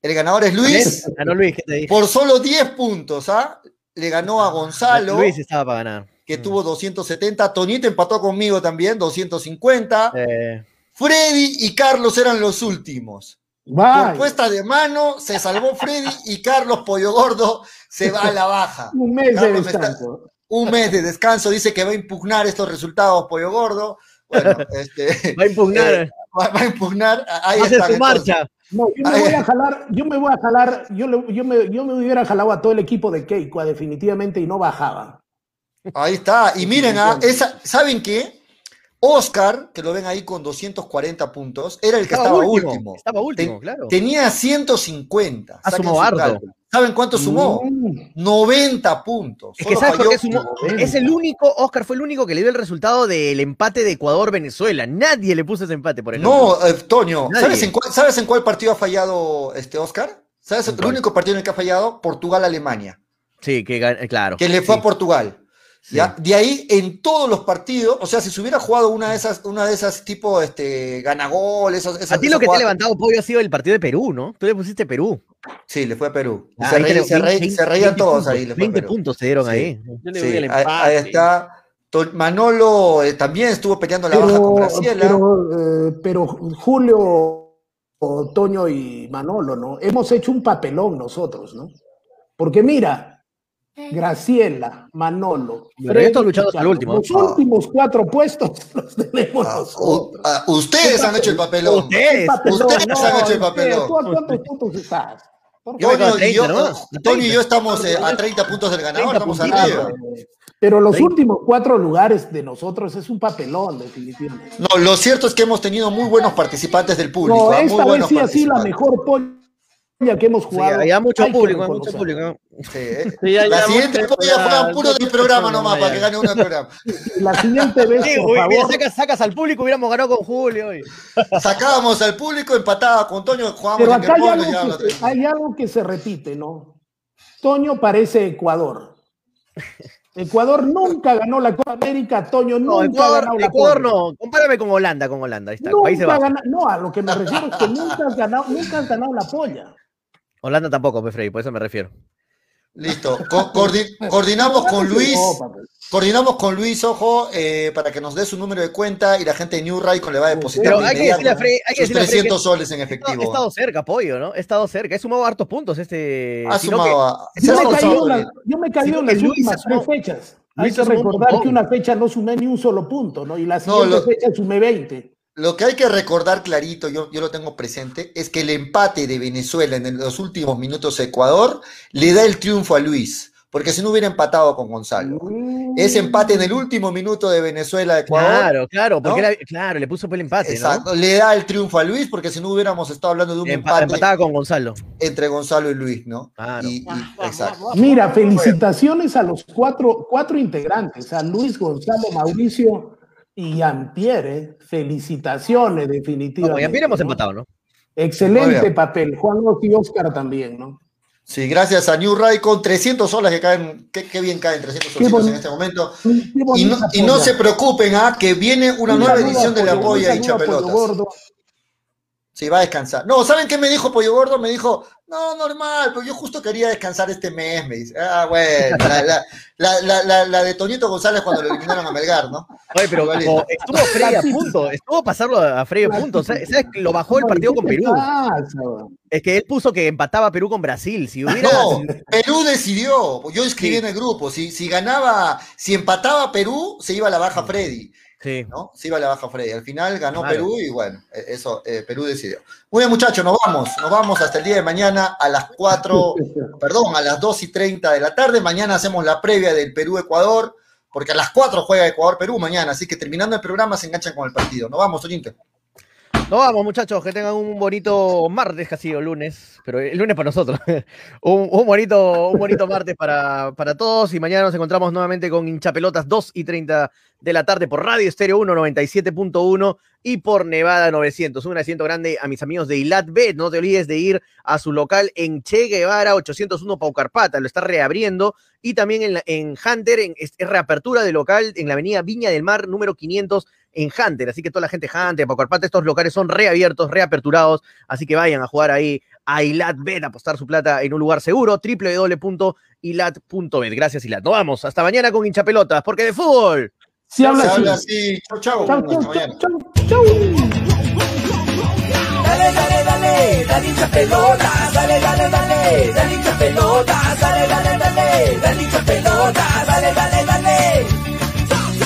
El ganador es Luis Ganó Luis, ¿qué te dije? por solo 10 puntos, ¿ah? Le ganó a Gonzalo. Luis estaba para ganar. que tuvo 270. Toñito empató conmigo también, 250. Eh, Freddy y Carlos eran los últimos. Por puesta de mano, se salvó Freddy y Carlos Pollo Gordo se va a la baja. un mes de está- descanso. Un mes de descanso, dice que va a impugnar estos resultados, Pollo Gordo. Bueno, este, va a impugnar. eh, va, va a impugnar. Ahí Hace están, su entonces. marcha. No, yo me voy a jalar, yo me voy a jalar, yo, le- yo, me, yo me hubiera jalado a todo el equipo de Keiko, definitivamente, y no bajaba. Ahí está. Y miren, ah, esa, ¿saben qué? Oscar, que lo ven ahí con 240 puntos, era el que estaba, último. Estaba último, Ten- claro. Tenía 150. Ah, sumó cálculo. ¿Saben cuánto sumó? Mm, 90 puntos. Es que ¿sabes por qué sumó? Es el único, Oscar fue el único que le dio el resultado del empate de Ecuador-Venezuela. Nadie le puso ese empate, por ejemplo. No, eh, Toño. ¿sabes en, cuál, ¿sabes en cuál partido ha fallado este Oscar? ¿Sabes ¿En el cuál? único partido en el que ha fallado? Portugal-Alemania, Sí, que claro. que le fue Sí, a Portugal. Sí. ¿ya? De ahí, en todos los partidos, o sea, si se hubiera jugado una de esas, una de esas tipo este, ganagol, esos, esas, A ti lo esas que te ha levantado pollo ha sido el partido de Perú, ¿no? Tú le pusiste Perú. Sí, le fue a Perú. Ah, se, ahí reí- te- se reí- 20 se reían todos puntos, ahí. Le fue a 20 Perú. puntos se dieron Sí. ahí. Yo le Sí, el ahí, empate. ahí está. Manolo eh, también estuvo peleando la baja con Pero, Graciela. pero, eh, pero Julio, Toño y Manolo, ¿no? Hemos hecho un papelón nosotros, ¿no? Porque mira, Graciela, Manolo, estoy luchando hasta el último. Los Ah. últimos cuatro puestos los tenemos Ah, nosotros. ah, ustedes han hecho el papelón. Ustedes. Papelón, ustedes no, han hecho el ¿tú a papelón. ¿Cuántos puntos estás? Yo Toño y yo, 30, ¿no? Toño y 30. yo estamos eh, a 30 puntos del ganador, 30 estamos arriba. Pero los últimos cuatro lugares de nosotros es un papelón, definitivamente. No, lo cierto es que hemos tenido muy buenos participantes del público. No, ah, muy esta vez sí ha sido la mejor polla que hemos Sí, jugado. había mucho público, mucho público. Sí, eh. Sí, la siguiente juegan programas, puro del programa nomás, para que gane uno del programa. La siguiente vez, Sí, por uy, mira, favor. sacas, sacas al público, hubiéramos ganado con Julio. hoy. Sacábamos al público, empataba con Toño, jugábamos Pero en acá hay el pueblo y algo, que, hay algo que se repite, ¿no? Toño parece Ecuador. Ecuador nunca ganó la Copa América, Toño nunca Ecuador, ganado la Ecuador Copa. no. Compárame con Holanda, con Holanda. Ahí está. Nunca Ahí se va. gana- no, a lo que me refiero es que nunca has ganado, nunca has ganado la polla. Holanda tampoco, pues, Freddy, por eso me refiero. Listo. Co- coordi- coordinamos con Luis. Pues. Coordinamos con Luis, ojo, eh, para que nos dé su número de cuenta y la gente de New Raycon le va a depositar Pero de hay que decirle a Freddy, hay que sus decirle a Freddy 300 que- soles en He efectivo. estado cerca, pollo, ¿no? He estado cerca. He sumado hartos puntos este. Ha sumado que- he Yo me, he caído esforzado en las- yo me he en últimas tres fechas. Hay Luis que recordar que una fecha no sumé ni un solo punto, ¿no? Y la No, siguiente lo- fecha sumé 20. Lo que hay que recordar clarito, yo, yo lo tengo presente, es que el empate de Venezuela en los últimos minutos a Ecuador le da el triunfo a Luis, porque si no hubiera empatado con Gonzalo. Ese empate en el último minuto de Venezuela a Ecuador, Claro, claro, porque ¿no? era- claro, le puso por el empate, ¿no? exacto, le da el triunfo a Luis, porque si no hubiéramos estado hablando de un Empa- empate empataba con Gonzalo. entre Gonzalo y Luis, ¿no? Claro. Y- y- exacto. Mira, felicitaciones a los cuatro, cuatro integrantes, a Luis, Gonzalo, Mauricio y. Felicitaciones, definitivamente. bien hemos ¿no? empatado, ¿no? Excelente papel. Juan y Oscar también, ¿no? Sí, gracias a New Raycon, 300 soles que caen, qué, qué bien caen 300 Qué solitos boni- en este momento. Y no, y se preocupen, ¿ah? que viene una Un nueva edición de la polla y chapelotas. Sí, va a descansar. No, ¿saben qué me dijo Pollo Gordo? Me dijo, no, normal, pero yo justo quería descansar este mes, me dice. Ah, bueno, la, la, la, la, la- la de Toñito González cuando lo eliminaron a Melgar, ¿no? Oye, pero como estuvo Freddy a punto, estuvo pasarlo a Freddy a punto. ¿Sabes? ¿Sabes? Lo bajó el partido con ¿Qué te Perú. Es que él puso que empataba Perú con Brasil. Si hubiera. No, Perú decidió. Yo escribí Sí. en el grupo. Si, si ganaba, si empataba Perú, se iba a la baja Freddy. Sí. ¿no? Se iba a la baja Freddy. Al final ganó Claro. Perú y bueno, eh, eso, eh, Perú decidió. Muy bien, muchachos, nos vamos. Nos vamos hasta el día de mañana a las 4, perdón, a las 2 y 30 de la tarde. Mañana hacemos la previa del Perú-Ecuador, porque a las 4 juega Ecuador-Perú mañana. Así que terminando el programa se enganchan con el partido. Nos vamos, Toñito. Nos vamos, muchachos, que tengan un bonito martes, casi o lunes, pero el lunes para nosotros. un, bonito, un bonito martes para, para todos y mañana nos encontramos nuevamente con hinchapelotas 2 y 30 de la tarde por Radio Estéreo 1 97.1 y por Nevada 900. Un asiento grande a mis amigos de Ilat Bet. No te olvides de ir a su local en Che Guevara 801 Paucarpata. Lo está reabriendo. Y también en, en Hunter, en, es reapertura de local en la avenida Viña del Mar número 500 en Hunter. Así que toda la gente Hunter, Paucarpata, estos locales son reabiertos, reaperturados. Así que vayan a jugar ahí a Ilat Bet, a apostar su plata en un lugar seguro. www.ilat.bet. Gracias, Ilat. Nos vamos. Hasta mañana con hinchapelotas, porque de fútbol. Si habla Se así. habla así. Chau, chau. Chau, Hasta chau, mañana. chau, chau. Dale, dale, dale, dale hincha pelota, dale, dale, dale, dale hincha pelota, dale, dale, dale, dale hincha pelota, dale, dale, dale.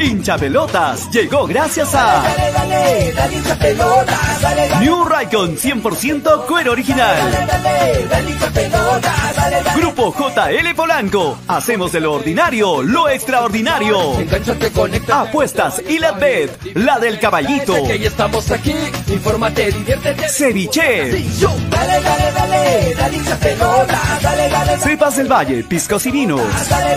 Hinchapelotas llegó gracias a Dale, dale, dale. New Raycon 100% cuero original. Grupo JL Polanco. Hacemos de lo ordinario lo extraordinario. Apuestas y la bet, la del caballito. Que estamos aquí. Infórmate, diviértete. Ceviche. Cepas del Valle, piscos y vinos. Dale,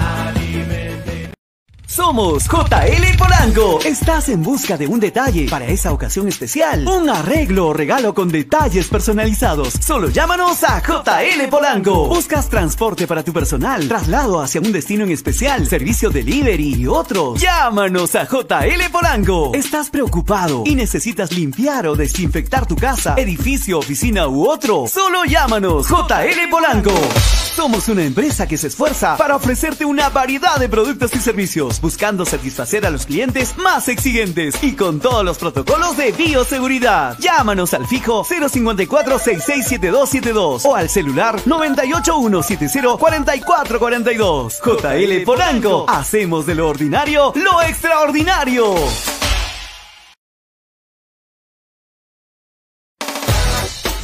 Somos JL Polanco. Estás en busca de un detalle para esa ocasión especial. Un arreglo o regalo con detalles personalizados. Solo llámanos a JL Polanco. Buscas transporte para tu personal, traslado hacia un destino en especial, servicio delivery y otros. Llámanos a JL Polanco. Estás preocupado y necesitas limpiar o desinfectar tu casa, edificio, oficina u otro. Solo llámanos JL Polanco. Somos una empresa que se esfuerza para ofrecerte una variedad de productos y servicios, buscando satisfacer a los clientes más exigentes y con todos los protocolos de bioseguridad. Llámanos al fijo 054 667272 o al celular 981704442. JL Polanco, hacemos de lo ordinario lo extraordinario.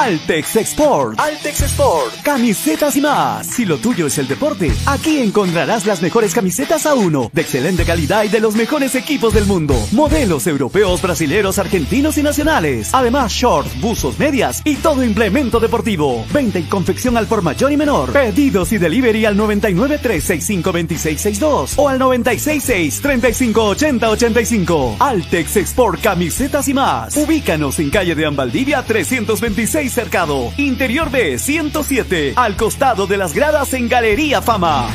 Altex Export. Altex Export. Camisetas y más. Si lo tuyo es el deporte, aquí encontrarás las mejores camisetas a uno, de excelente calidad y de los mejores equipos del mundo. Modelos europeos, brasileros, argentinos y nacionales. Además, shorts, buzos, medias y todo implemento deportivo. Venta y confección al por mayor y menor. Pedidos y delivery al 99 365 2662 o al 966 3580 85. Altex Export Camisetas y más. Ubícanos en calle de Ambaldivia 326 Cercado, Interior B 107, al costado de las gradas en Galería Fama.